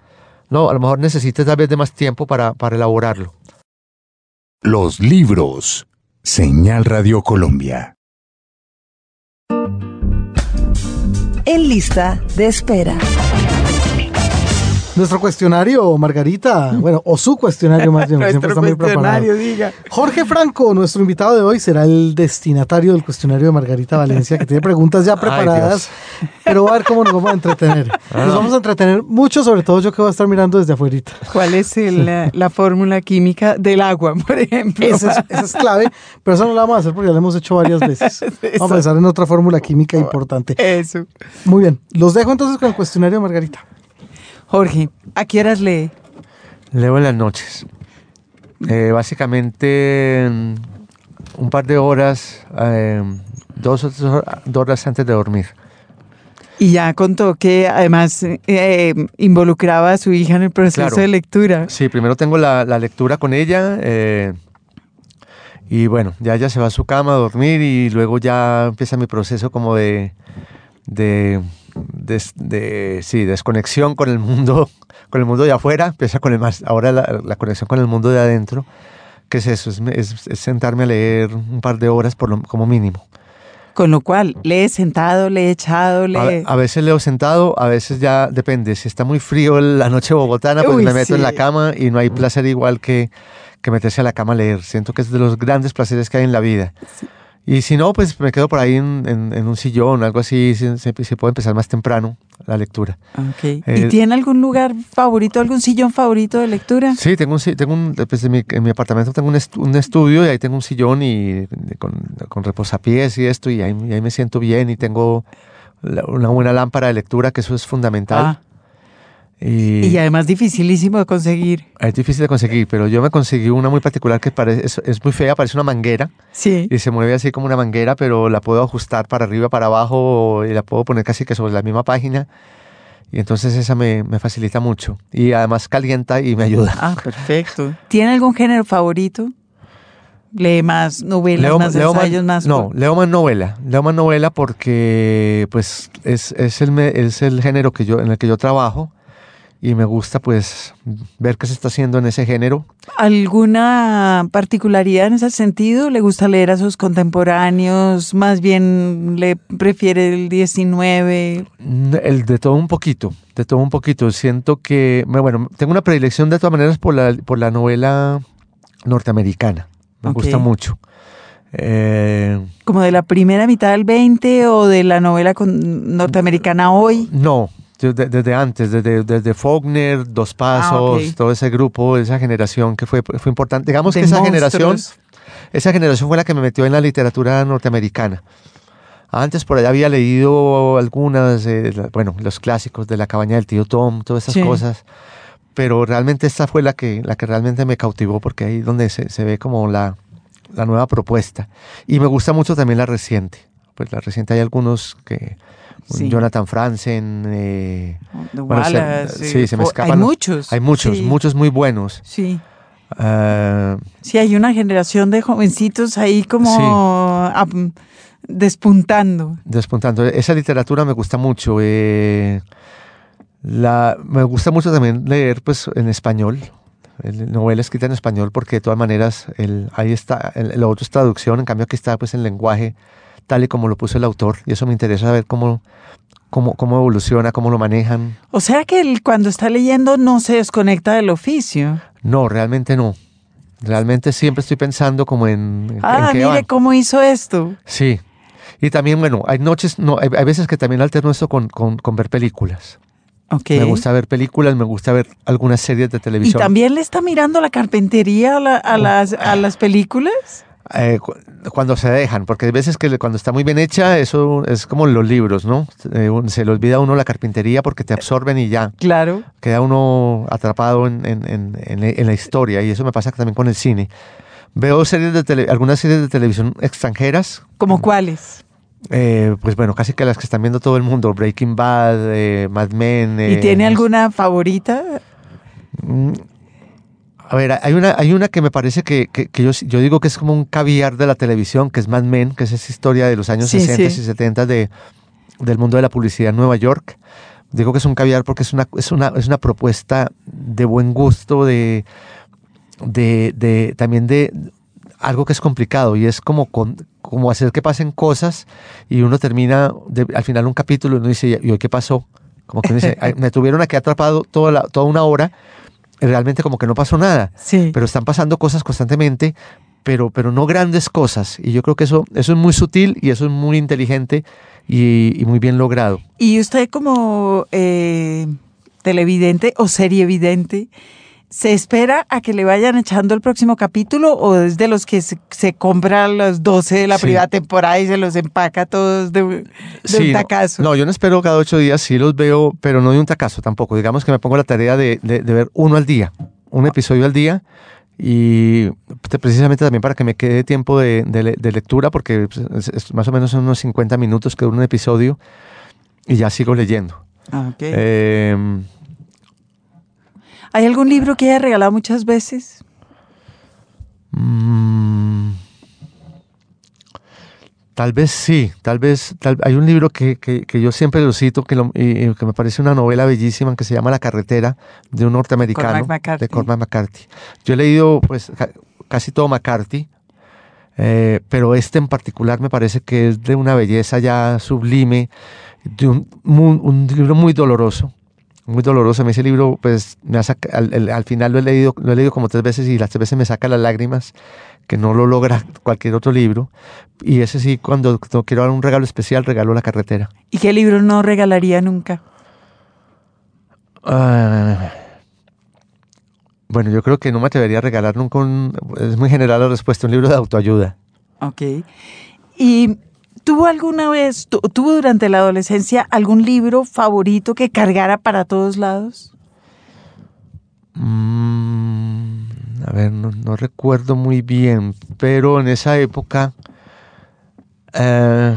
No, a lo mejor necesites tal vez de más tiempo para, para elaborarlo. Los libros. Señal Radio Colombia. En lista de espera. Nuestro cuestionario, Margarita, bueno, o su cuestionario más bien, porque siempre está muy preparado. cuestionario, diga. Jorge Franco, nuestro invitado de hoy, será el destinatario del cuestionario de Margarita Valencia, que tiene preguntas ya preparadas, pero va a ver cómo nos vamos a entretener. Nos vamos a entretener mucho, sobre todo yo que voy a estar mirando desde afuera. ¿Cuál es el, la, la fórmula química del agua, por ejemplo? Esa es, esa es clave, pero eso no la vamos a hacer porque ya lo hemos hecho varias veces. Vamos a pensar en otra fórmula química importante. Eso. Muy bien, los dejo entonces con el cuestionario de Margarita. Jorge, ¿a qué horas lee? Leo en las noches. Eh, básicamente un par de horas, eh, dos o tres horas antes de dormir. Y ya contó que además eh, involucraba a su hija en el proceso Claro. de lectura. Sí, primero tengo la, la lectura con ella y bueno, ya ella se va a su cama a dormir y luego ya empieza mi proceso como de, de, des- de- sí, desconexión con el mundo, con el mundo de afuera, empieza con el más, ahora la, la conexión con el mundo de adentro, que es eso, es, es- es sentarme a leer un par de horas por lo, como mínimo. Con lo cual, lee sentado, lee echado, A, lee... a veces leo sentado, a veces ya depende. Si está muy frío la noche bogotana, pues Uy, me meto en la sí. cama y no hay placer igual que, que meterse a la cama a leer. Siento que es de los grandes placeres que hay en la vida. Y si no, pues me quedo por ahí en, en- en un sillón, algo así. Si- si puedo empezar más temprano la lectura. Ok. ¿Y Eh, tiene algún lugar favorito, algún sillón favorito de lectura? Sí, tengo un, tengo un pues, en, mi, en mi apartamento tengo un, est- un estudio y ahí tengo un sillón y con, con reposapiés y esto y ahí, y ahí me siento bien y tengo la- una buena lámpara de lectura que eso es fundamental. Ah, y además dificilísimo de conseguir. Es difícil de conseguir, pero yo me conseguí una muy particular que parece, es, es muy fea, parece una manguera Sí. y se mueve así como una manguera, pero la puedo ajustar para arriba, para abajo y la puedo poner casi que sobre la misma página. Y entonces esa me, me facilita mucho. Y además calienta y me ayuda. Ah, perfecto. ¿Tiene algún género favorito? ¿Lee más novelas, Leo, más leo más- ensayos, más...? no, leo más novela. Leo más novela porque pues es, es, el, es el género que yo, en el que yo trabajo y me gusta pues ver qué se está haciendo en ese género. ¿Alguna particularidad en ese sentido? ¿Le gusta leer a sus contemporáneos? ¿Más bien le prefiere el 19? Mm, El de todo un poquito, de todo un poquito. Siento que, bueno, tengo una predilección de todas maneras por la, por la novela norteamericana. Me gusta mucho. Eh, ¿Como de la primera mitad del 20 o de la novela con- norteamericana hoy? no, yo de- desde antes, desde, desde Faulkner, Dos Pasos, ok. todo ese grupo, esa generación que fue, fue importante. Digamos De que esa generación, esa generación fue la que me metió en la literatura norteamericana. Antes por allá había leído algunas, eh, bueno, los clásicos de La cabaña del tío Tom, todas esas Sí. cosas. Pero realmente esta fue la que, la que realmente me cautivó porque ahí es donde se, se ve como la, la nueva propuesta. Y me gusta mucho también la reciente. Pues la reciente hay algunos que... Sí. Jonathan Franzen, eh, se- Wallace, sí, se me Fo- escapan Hay los- muchos. hay muchos, sí, muchos muy buenos. Sí. Ah, Sí, hay una generación de jovencitos ahí como despuntando. despuntando. Esa literatura me gusta mucho. eh, la, me gusta mucho también leer pues en español, el- novela escrita en español, porque de todas maneras el, ahí está, el, lo otro es traducción, en cambio aquí está pues en lenguaje tal y como lo puso el autor, y eso me interesa ver cómo, cómo, cómo evoluciona, cómo lo manejan. O sea que él, cuando está leyendo no se desconecta del oficio. No, realmente no. Realmente siempre estoy pensando como en, en Ah, qué mire van. cómo hizo esto. Sí. Y también, bueno, hay noches, no, hay, hay veces que también alterno esto con, con, con ver películas. Ok. Me gusta ver películas, me gusta ver algunas series de ¿Y televisión. también le está mirando la carpintería a, la- a las, a las películas? Eh, cu- cuando se dejan, porque hay veces que cuando está muy bien hecha, eso es como los libros, ¿no? Eh, se le olvida a uno la carpintería porque te absorben y ya. Claro. Queda uno atrapado en, en- en- en- en la historia y eso me pasa también con el cine. Veo series de tele- algunas series de televisión extranjeras, ¿Como cuáles? Eh, pues bueno, casi que las que están viendo todo el mundo, Breaking Bad, eh, Mad Men. ¿Y eh, tiene alguna favorita? A ver, hay una, hay una que me parece que, que- que yo, yo digo que es como un caviar de la televisión, que es Mad Men, que es esa historia de los años Sí, 60 sí. y 70 de, del mundo de la publicidad en Nueva York. Digo que es un caviar porque es una, es una, es una propuesta de buen gusto, de, de, de- también de algo que es complicado y es como, con- como hacer que pasen cosas y uno termina de- al final un capítulo y uno dice, ¿y hoy qué pasó? Como que uno dice, "Ay, me tuvieron aquí atrapado toda, la- toda una hora realmente como que no pasó nada Sí. pero están pasando cosas constantemente, pero, pero no grandes cosas. Y yo creo que eso, eso es muy sutil y eso es muy inteligente y, y muy bien logrado. Y usted como eh, televidente o serievidente, ¿se espera a que le vayan echando el próximo capítulo o es de los que se, se compra los 12 de la Sí. primera temporada y se los empaca todos de, de un tacazo? No, yo no espero cada ocho días, sí los veo, pero no de un tacazo tampoco. Digamos que me pongo la tarea de, de- de ver uno al día, un episodio al día. Y te- precisamente también para que me quede tiempo de, de le- de lectura, porque pues, es- es más o menos son unos 50 minutos que dura un episodio y ya sigo leyendo. Ah, ok. Eh, ¿Hay algún libro que haya regalado muchas veces? Mm, tal vez sí, tal vez tal- hay un libro que, que- que yo siempre lo cito que, lo- y- que me parece una novela bellísima que se llama La carretera de un norteamericano Cormac McCarthy. de Cormac McCarthy. Yo he leído pues ca- casi todo McCarthy, eh, pero este en particular me parece que es de una belleza ya sublime, de un libro muy doloroso. Muy doloroso. A mí ese libro, pues, me ha saca- al, al- al final lo he, leído, lo he leído como tres veces y las tres veces me saca las lágrimas, que no lo logra cualquier otro libro. Y ese sí, cuando, cuando quiero dar un regalo especial, regalo La carretera. ¿Y qué libro no regalaría nunca? Ah, bueno, yo creo que no me atrevería a regalar nunca un... Es muy general la respuesta, un libro de autoayuda. Ok. ¿Y tuvo alguna vez, tu- tuvo durante la adolescencia algún libro favorito que cargara para todos lados? Mm, a ver, no, recuerdo muy bien, pero en esa época eh,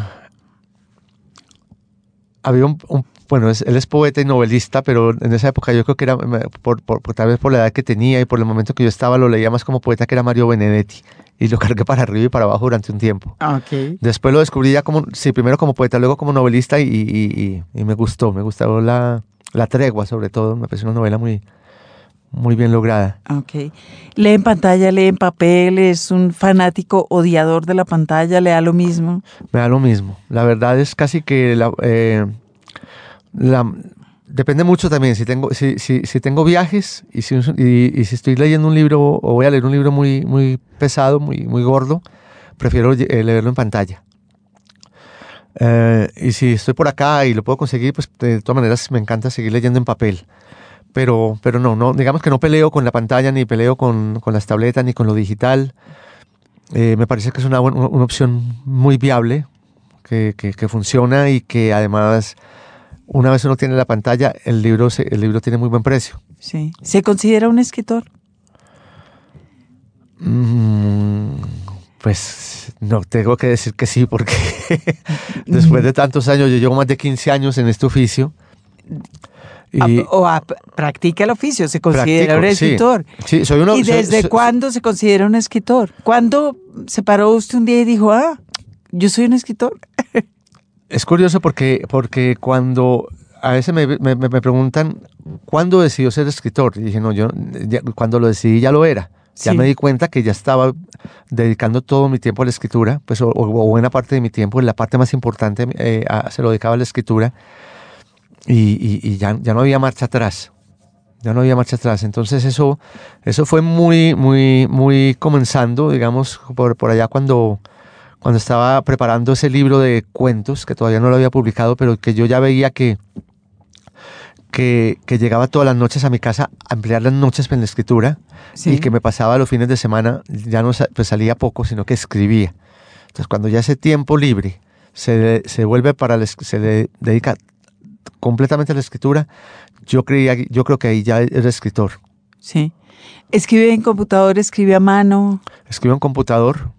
había un- bueno, es- él es poeta y novelista, pero en esa época yo creo que era, por, por- por- tal vez por la edad que tenía y por el momento que yo estaba, lo leía más como poeta que era Mario Benedetti y lo cargué para arriba y para abajo durante un tiempo. Ok. Después lo descubrí ya como, sí, primero como poeta, luego como novelista y, y- y- y me gustó, me gustó la, la tregua sobre todo, me pareció una novela muy, muy bien lograda. Ok. Lee en pantalla, lee en papel, es un fanático odiador de la pantalla, le da lo mismo. Me da lo mismo. La verdad es casi que la, eh, la- depende mucho también. Si tengo, si, si, si tengo viajes y si, y, si estoy leyendo un libro o voy a leer un libro muy, muy pesado, muy, muy gordo, prefiero eh, leerlo en pantalla. Eh, y si estoy por acá y lo puedo conseguir, pues de todas maneras me encanta seguir leyendo en papel. Pero, pero no, no, digamos que no peleo con la pantalla, ni peleo con, con las tabletas, ni con lo digital. Eh, me parece que es una, una opción muy viable, que, que- que funciona y que además, una vez uno tiene la pantalla, el libro, se- el libro tiene muy buen precio. Sí. ¿Se considera un escritor? Mm, pues no, tengo que decir que sí, porque después de tantos años, yo llevo más de 15 años en este oficio. Y o practica el oficio, se considera practico, un sí. escritor. Sí, soy uno. ¿Y soy- desde soy- cuándo se considera un escritor? ¿Cuándo se paró usted un día y dijo, ah, yo soy un escritor? Es curioso porque, porque cuando a veces me, me- me preguntan cuándo decidió ser escritor, y dije, no, yo ya- cuando lo decidí ya lo era. Ya Sí. me di cuenta que ya estaba dedicando todo mi tiempo a la escritura, pues o, o buena parte de mi tiempo, la parte más importante eh, a- se lo dedicaba a la escritura y, y- y ya, ya no había marcha atrás. Ya no había marcha atrás. Entonces eso, eso fue muy, muy, muy comenzando, digamos, por, por allá cuando, cuando estaba preparando ese libro de cuentos, que todavía no lo había publicado, pero que yo ya veía que, que, que llegaba todas las noches a mi casa a emplear las noches en la escritura Sí. y que me pasaba los fines de semana, ya no pues salía poco, sino que escribía. Entonces cuando ya ese tiempo libre se, se vuelve para, la se le dedica completamente a la escritura, yo, creía, yo creo que ahí ya era escritor. Sí. Escribe en computador, escribe a mano. Escribo en computador,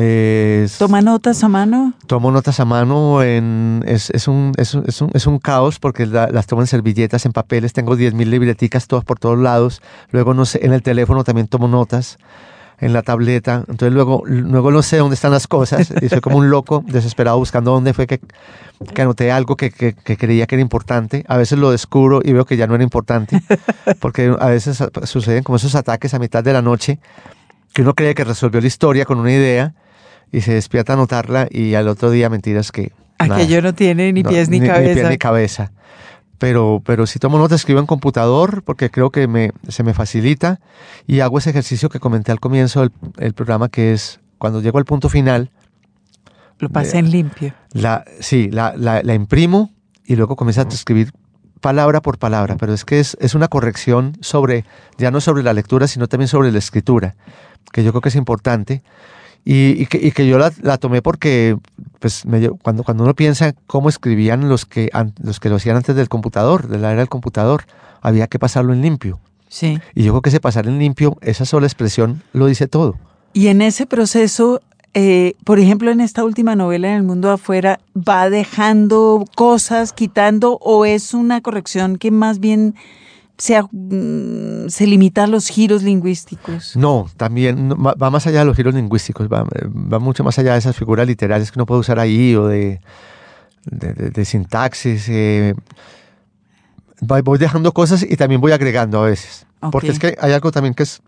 es- ¿Toma notas a mano? tomo notas a mano, en, es, es un, es, un, es un- es un caos porque la- las tomo en servilletas, en papeles, tengo 10.000 libreticas todas por todos lados, luego no sé, en el teléfono también tomo notas, en la tableta, entonces luego, luego no sé dónde están las cosas y soy como un loco desesperado buscando dónde fue que, que anoté algo que, que- que creía que era importante, a veces lo descubro y veo que ya no era importante, porque a veces suceden como esos ataques a mitad de la noche que uno cree que resolvió la historia con una idea y se despierta a anotarla y al otro día mentiras que nada. Aquello no tiene ni No, pies ni, Ni cabeza. pies ni cabeza. Pero, pero si tomo notas, escribo en computador porque creo que me, se me facilita y hago ese ejercicio que comenté al comienzo del el programa que es cuando llego al punto final, Lo pasé en limpio. la, sí, la, la, la imprimo y luego comienzo a escribir palabra por palabra, pero es que es, es una corrección sobre, ya no sobre la lectura, sino también sobre la escritura, que yo creo que es importante. Y, y que, y que yo la, la tomé porque pues, me cuando, cuando uno piensa cómo escribían los que, an- los que lo hacían antes del computador, de la era del computador, había que pasarlo en limpio. Sí. Y yo creo que ese pasar en limpio, esa sola expresión, lo dice todo. Y en ese proceso, eh, por ejemplo, en esta última novela, En el mundo afuera, ¿va dejando cosas, quitando, o es una corrección que más bien se, mm, se limita a los giros lingüísticos? No, también no, va más allá de los giros lingüísticos, va, va mucho más allá de esas figuras literarias que uno puede usar ahí o de, de, de- de sintaxis. eh, voy dejando cosas y también voy agregando a veces. Porque es que hay algo también que es,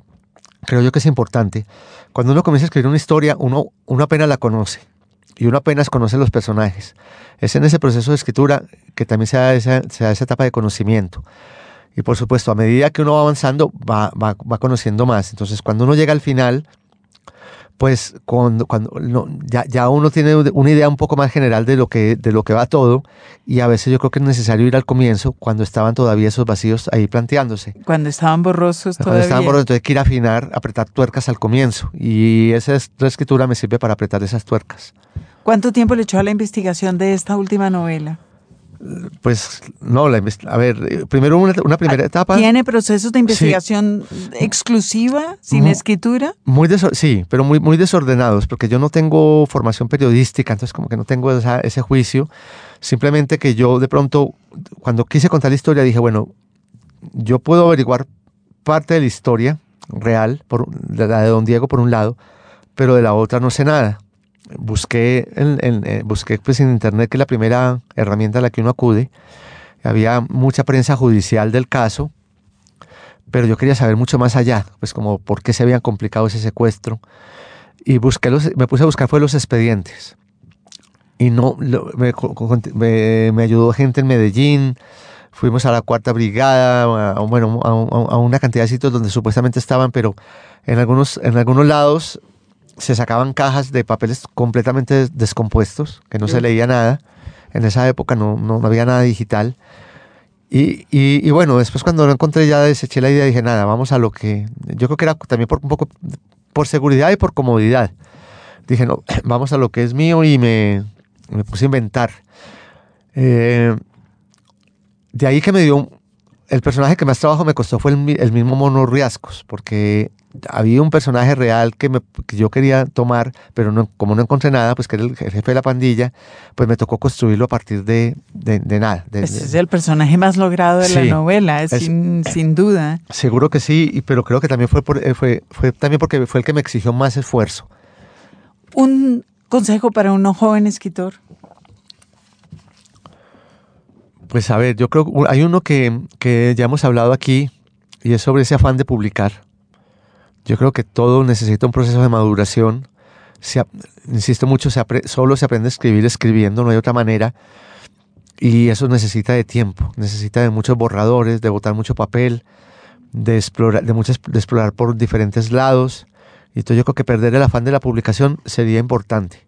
creo yo que es importante. Cuando uno comienza a escribir una historia, uno, uno apenas la conoce y uno apenas conoce los personajes. Es en ese proceso de escritura que también se da esa, se da esa etapa de conocimiento. Y por supuesto, a medida que uno va avanzando, va, va, va conociendo más. Entonces, cuando uno llega al final, pues cuando, cuando no, ya, ya uno tiene una idea un poco más general de lo, que, de lo que va todo. Y a veces yo creo que es necesario ir al comienzo, cuando estaban todavía esos vacíos ahí planteándose. Cuando estaban borrosos Cuando todavía. estaban borrosos, entonces hay que ir a afinar, apretar tuercas al comienzo. Y esa escritura me sirve para apretar esas tuercas. ¿Cuánto tiempo le echó a la investigación de esta última novela? Pues no, la a ver, eh, primero una, una primera etapa. ¿Tiene procesos de investigación exclusiva, sin Mu- escritura? Muy sí, pero muy, muy desordenados, porque yo no tengo formación periodística, entonces como que no tengo esa- ese juicio. Simplemente que yo de pronto, cuando quise contar la historia, dije, bueno, yo puedo averiguar parte de la historia real, por, de la de Don Diego por un lado, pero de la otra no sé nada. Busqué, en, en- eh, busqué pues en internet, que es la primera herramienta a la que uno acude. Había mucha prensa judicial del caso, pero yo quería saber mucho más allá, pues como por qué se habían complicado ese secuestro. Y busqué los, me puse a buscar fue los expedientes. Y no, lo- me, me- me ayudó gente en Medellín, fuimos a la cuarta brigada, a, bueno, a- a una cantidad de sitios donde supuestamente estaban, pero en algunos, en algunos lados se sacaban cajas de papeles completamente des- descompuestos, que no se leía nada. En esa época no, no, no había nada digital. Y, y- y bueno, después cuando lo encontré ya deseché la idea dije, nada, vamos a lo que... Yo creo que era también por un poco por seguridad y por comodidad. Dije, no, vamos a lo que es mío y me, me puse a inventar. Eh, de ahí que me dio... El personaje que más trabajo me costó fue el, el mismo Mono Riascos, porque había un personaje real que, me- que yo quería tomar, pero no, como no encontré nada, pues que era el jefe de la pandilla, pues me tocó construirlo a partir de, de- de nada. de- Ese de- es el personaje más logrado de la novela, es- sin, sin duda. Seguro que sí, pero creo que también fue, por- eh, fue, fue también porque fue el que me exigió más esfuerzo. Un consejo para un joven escritor. Pues a ver, yo creo que hay uno que, que ya hemos hablado aquí y es sobre ese afán de publicar. Yo creo que todo necesita un proceso de maduración. Se insisto mucho, se solo se aprende a escribir escribiendo, no hay otra manera. Y eso necesita de tiempo, necesita de muchos borradores, de botar mucho papel, de explorar, de, muchas, de explorar por diferentes lados. Y entonces yo creo que perder el afán de la publicación sería importante.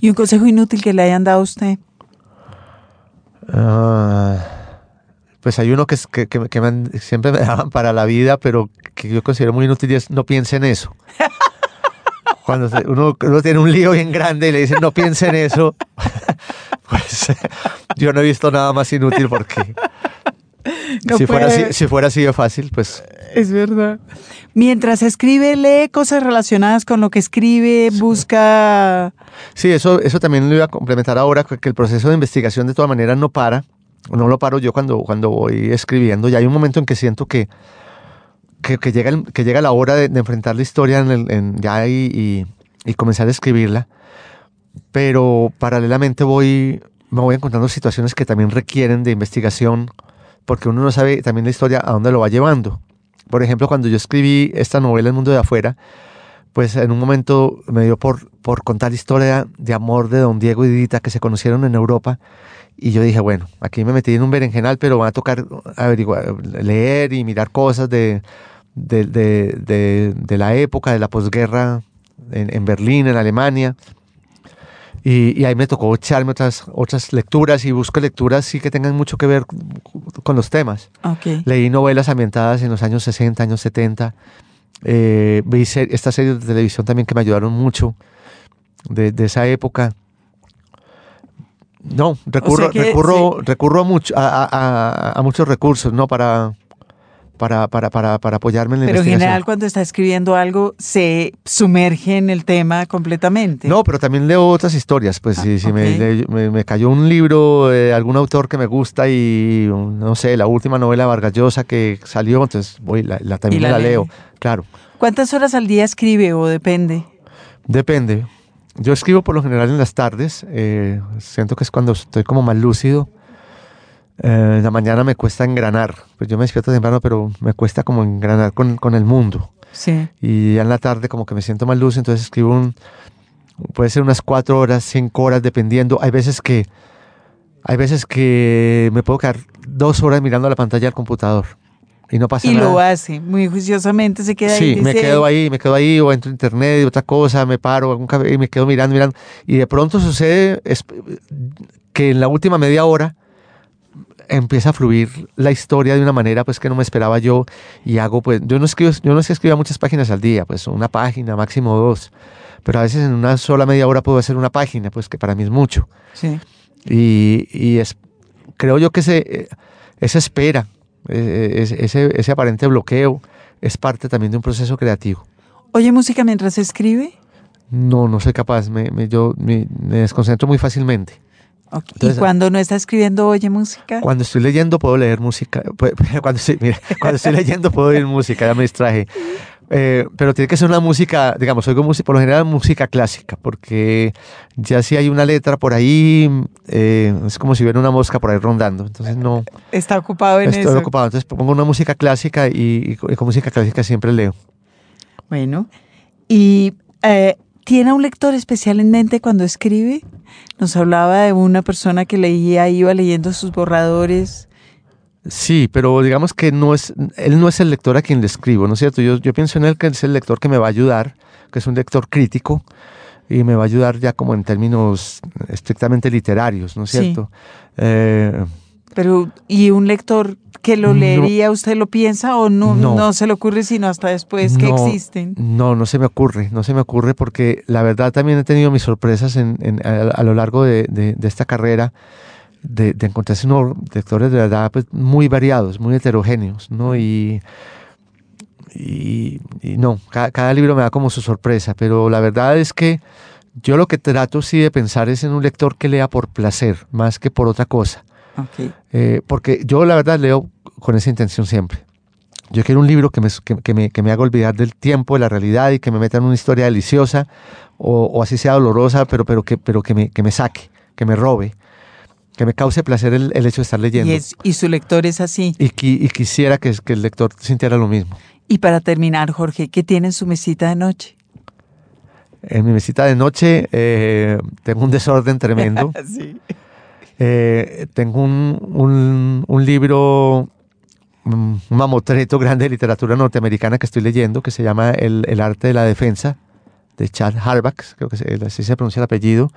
Y un consejo inútil que le hayan dado a usted. Ah, pues hay uno que, que, que- que me han- siempre me daban para la vida, pero que yo considero muy inútil y es no piense en eso. Cuando se- uno, uno tiene un lío bien grande y le dicen no piense en eso, pues yo no he visto nada más inútil porque No si, fuera así, si fuera así de fácil, pues Es verdad. Mientras escribe, lee cosas relacionadas con lo que escribe, busca... Sí, eso, eso también lo iba a complementar ahora, que el proceso de investigación de todas maneras no para. No lo paro yo cuando, cuando voy escribiendo. Y hay un momento en que siento que, que, que llega, el- que llega la hora de, de enfrentar la historia en el- en- ya y, y- y comenzar a escribirla. Pero paralelamente voy, me voy encontrando situaciones que también requieren de investigación, porque uno no sabe también la historia a dónde lo va llevando. Por ejemplo, cuando yo escribí esta novela El mundo de afuera, pues en un momento me dio por, por contar la historia de amor de don Diego y Didita que se conocieron en Europa. Y yo dije, bueno, aquí me metí en un berenjenal, pero va a tocar averiguar, leer y mirar cosas de, de, de- de- de la época, de la posguerra en, en Berlín, en Alemania. Y, y ahí me tocó echarme otras, otras lecturas y busco lecturas sí que tengan mucho que ver con los temas. Leí novelas ambientadas en los años 60, años 70. Eh, vi ser- estas series de televisión también que me ayudaron mucho de, de esa época. No, recurro, que, recurro, recurro a, mucho, a, a- a- muchos recursos ¿no? para, para, para, para, para apoyarme en la Pero en investigación. general cuando está escribiendo algo se sumerge en el tema completamente. No, pero también leo otras historias. Pues Ah, si, si me, me, me cayó un libro de algún autor que me gusta y no sé, la última novela Vargas Llosa que salió, entonces voy, la, la- también la la leo. Claro, ¿Cuántas horas al día escribe o depende? depende. Yo escribo por lo general en las tardes. eh, siento que es cuando estoy como más lúcido. Eh, en la mañana me cuesta engranar. Pues yo me despierto temprano, pero me cuesta como engranar con, con el mundo. Sí. Y ya en la tarde como que me siento más lúcido, entonces escribo un, puede ser unas cuatro horas, cinco horas, dependiendo. Hay veces que, hay veces que me puedo quedar dos horas mirando la pantalla del computador y no pasa Y nada. lo hace muy juiciosamente, se queda ahí. Sí, me quedo ahí, me quedo ahí, o entro a internet y otra cosa, me paro, hago un café y me quedo mirando, mirando. Y de pronto sucede es- que en la última media hora empieza a fluir la historia de una manera pues que no me esperaba yo y hago pues yo no escribo yo no es que escriba muchas páginas al día pues una página máximo dos pero a veces en una sola media hora puedo hacer una página pues que para mí es mucho Sí. y, y es, creo yo que ese, esa espera, eh, ese, ese, ese aparente bloqueo es parte también de un proceso creativo. ¿Oye música mientras escribe? No, no soy capaz, me, me- yo me, me desconcentro muy fácilmente. Entonces- ¿Y cuando no está escribiendo, oye música? Cuando estoy leyendo puedo leer música, cuando estoy, mira, cuando estoy leyendo puedo oír música, ya me distraje. Eh, pero tiene que ser una música, digamos, oigo música, por lo general música clásica, porque ya si hay una letra por ahí, eh, es como si hubiera una mosca por ahí rondando, entonces no, Está ocupado en Estoy eso. ocupado, entonces pongo una música clásica y, y con música clásica siempre leo. Bueno. ¿Y eh, tiene un lector especial en mente cuando escribe? Nos hablaba de una persona que leía, iba leyendo sus borradores. Sí, pero digamos que no es, él no es el lector a quien le escribo, ¿no es cierto? Yo, yo pienso en él que es el lector que me va a ayudar, que es un lector crítico y me va a ayudar ya como en términos estrictamente literarios, ¿no es Sí. cierto? Eh, Pero, ¿y un lector que lo No. leería, usted lo piensa o no, no. No. se le ocurre sino hasta después que no, existen? No, no se me ocurre, no se me ocurre porque la verdad también he tenido mis sorpresas en, en- a, a lo largo de, de- de esta carrera de, de encontrarse unos lectores de verdad pues, muy variados, muy heterogéneos, ¿no? Y, y, y no, cada, cada libro me da como su sorpresa, pero la verdad es que yo lo que trato sí de pensar es en un lector que lea por placer, más que por otra cosa. Ok. Eh, porque yo la verdad leo con esa intención siempre. Yo quiero un libro que me, que, que me, que me haga olvidar del tiempo, de la realidad y que me meta en una historia deliciosa o, o así sea dolorosa, pero, pero, que, pero que, me, que me saque, que me robe, que me cause placer el, el hecho de estar leyendo. Y, es, y su lector es así. Y, y quisiera que, que el lector sintiera lo mismo. Y para terminar, Jorge, ¿qué tiene en su mesita de noche? En mi mesita de noche eh, tengo un desorden tremendo. sí. Eh, tengo un, un- un libro, mm, un mamotreto grande de literatura norteamericana que estoy leyendo que se llama El, El arte de la defensa de Chad Harbach, creo que así se pronuncia el apellido.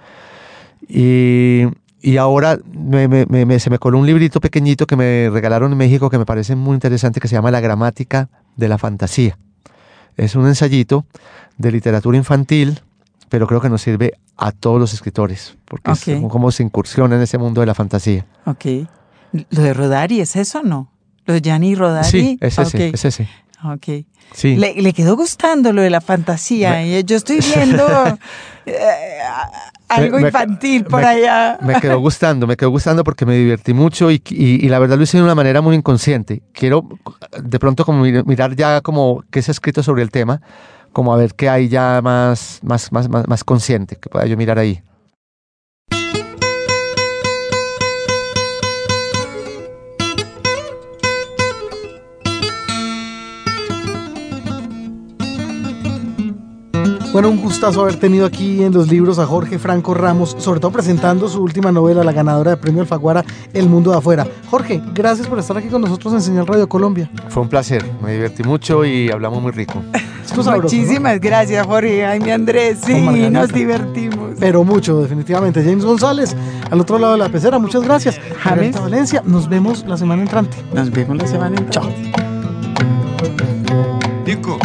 Y, y ahora me- me- me- se me coló un librito pequeñito que me regalaron en México que me parece muy interesante que se llama La gramática de la fantasía. Es un ensayito de literatura infantil, pero creo que nos sirve a todos los escritores, porque Ok. es como, como se incursiona en ese mundo de la fantasía. Ok. Lo de Rodari, ¿es eso o no? Lo de Gianni Rodari. Sí, es ese, Ok. es ese. Ok. Sí. Le, le quedó gustando lo de la fantasía. y yo estoy viendo eh, algo Me- me- infantil por me- allá. Me quedó gustando, me quedó gustando porque me divertí mucho y, y- y la verdad lo hice de una manera muy inconsciente. Quiero de pronto como mir- mirar ya como qué se ha escrito sobre el tema, como a ver qué hay ya más, más, más, más, más consciente, que pueda yo mirar ahí. Bueno, un gustazo haber tenido aquí en los libros a Jorge Franco Ramos, sobre todo presentando su última novela, la ganadora de premio Alfaguara, El Mundo de Afuera. Jorge, gracias por estar aquí con nosotros en Señal Radio Colombia. Fue un placer, me divertí mucho y hablamos muy rico. Muchísimas gracias, Jorge. Ay, mi Andrés. Sí, nos divertimos. Pero mucho, definitivamente. James González, al otro lado de la pecera, muchas gracias. James. Valencia, nos vemos la semana entrante. Nos vemos la semana entrante. Chao. Nico,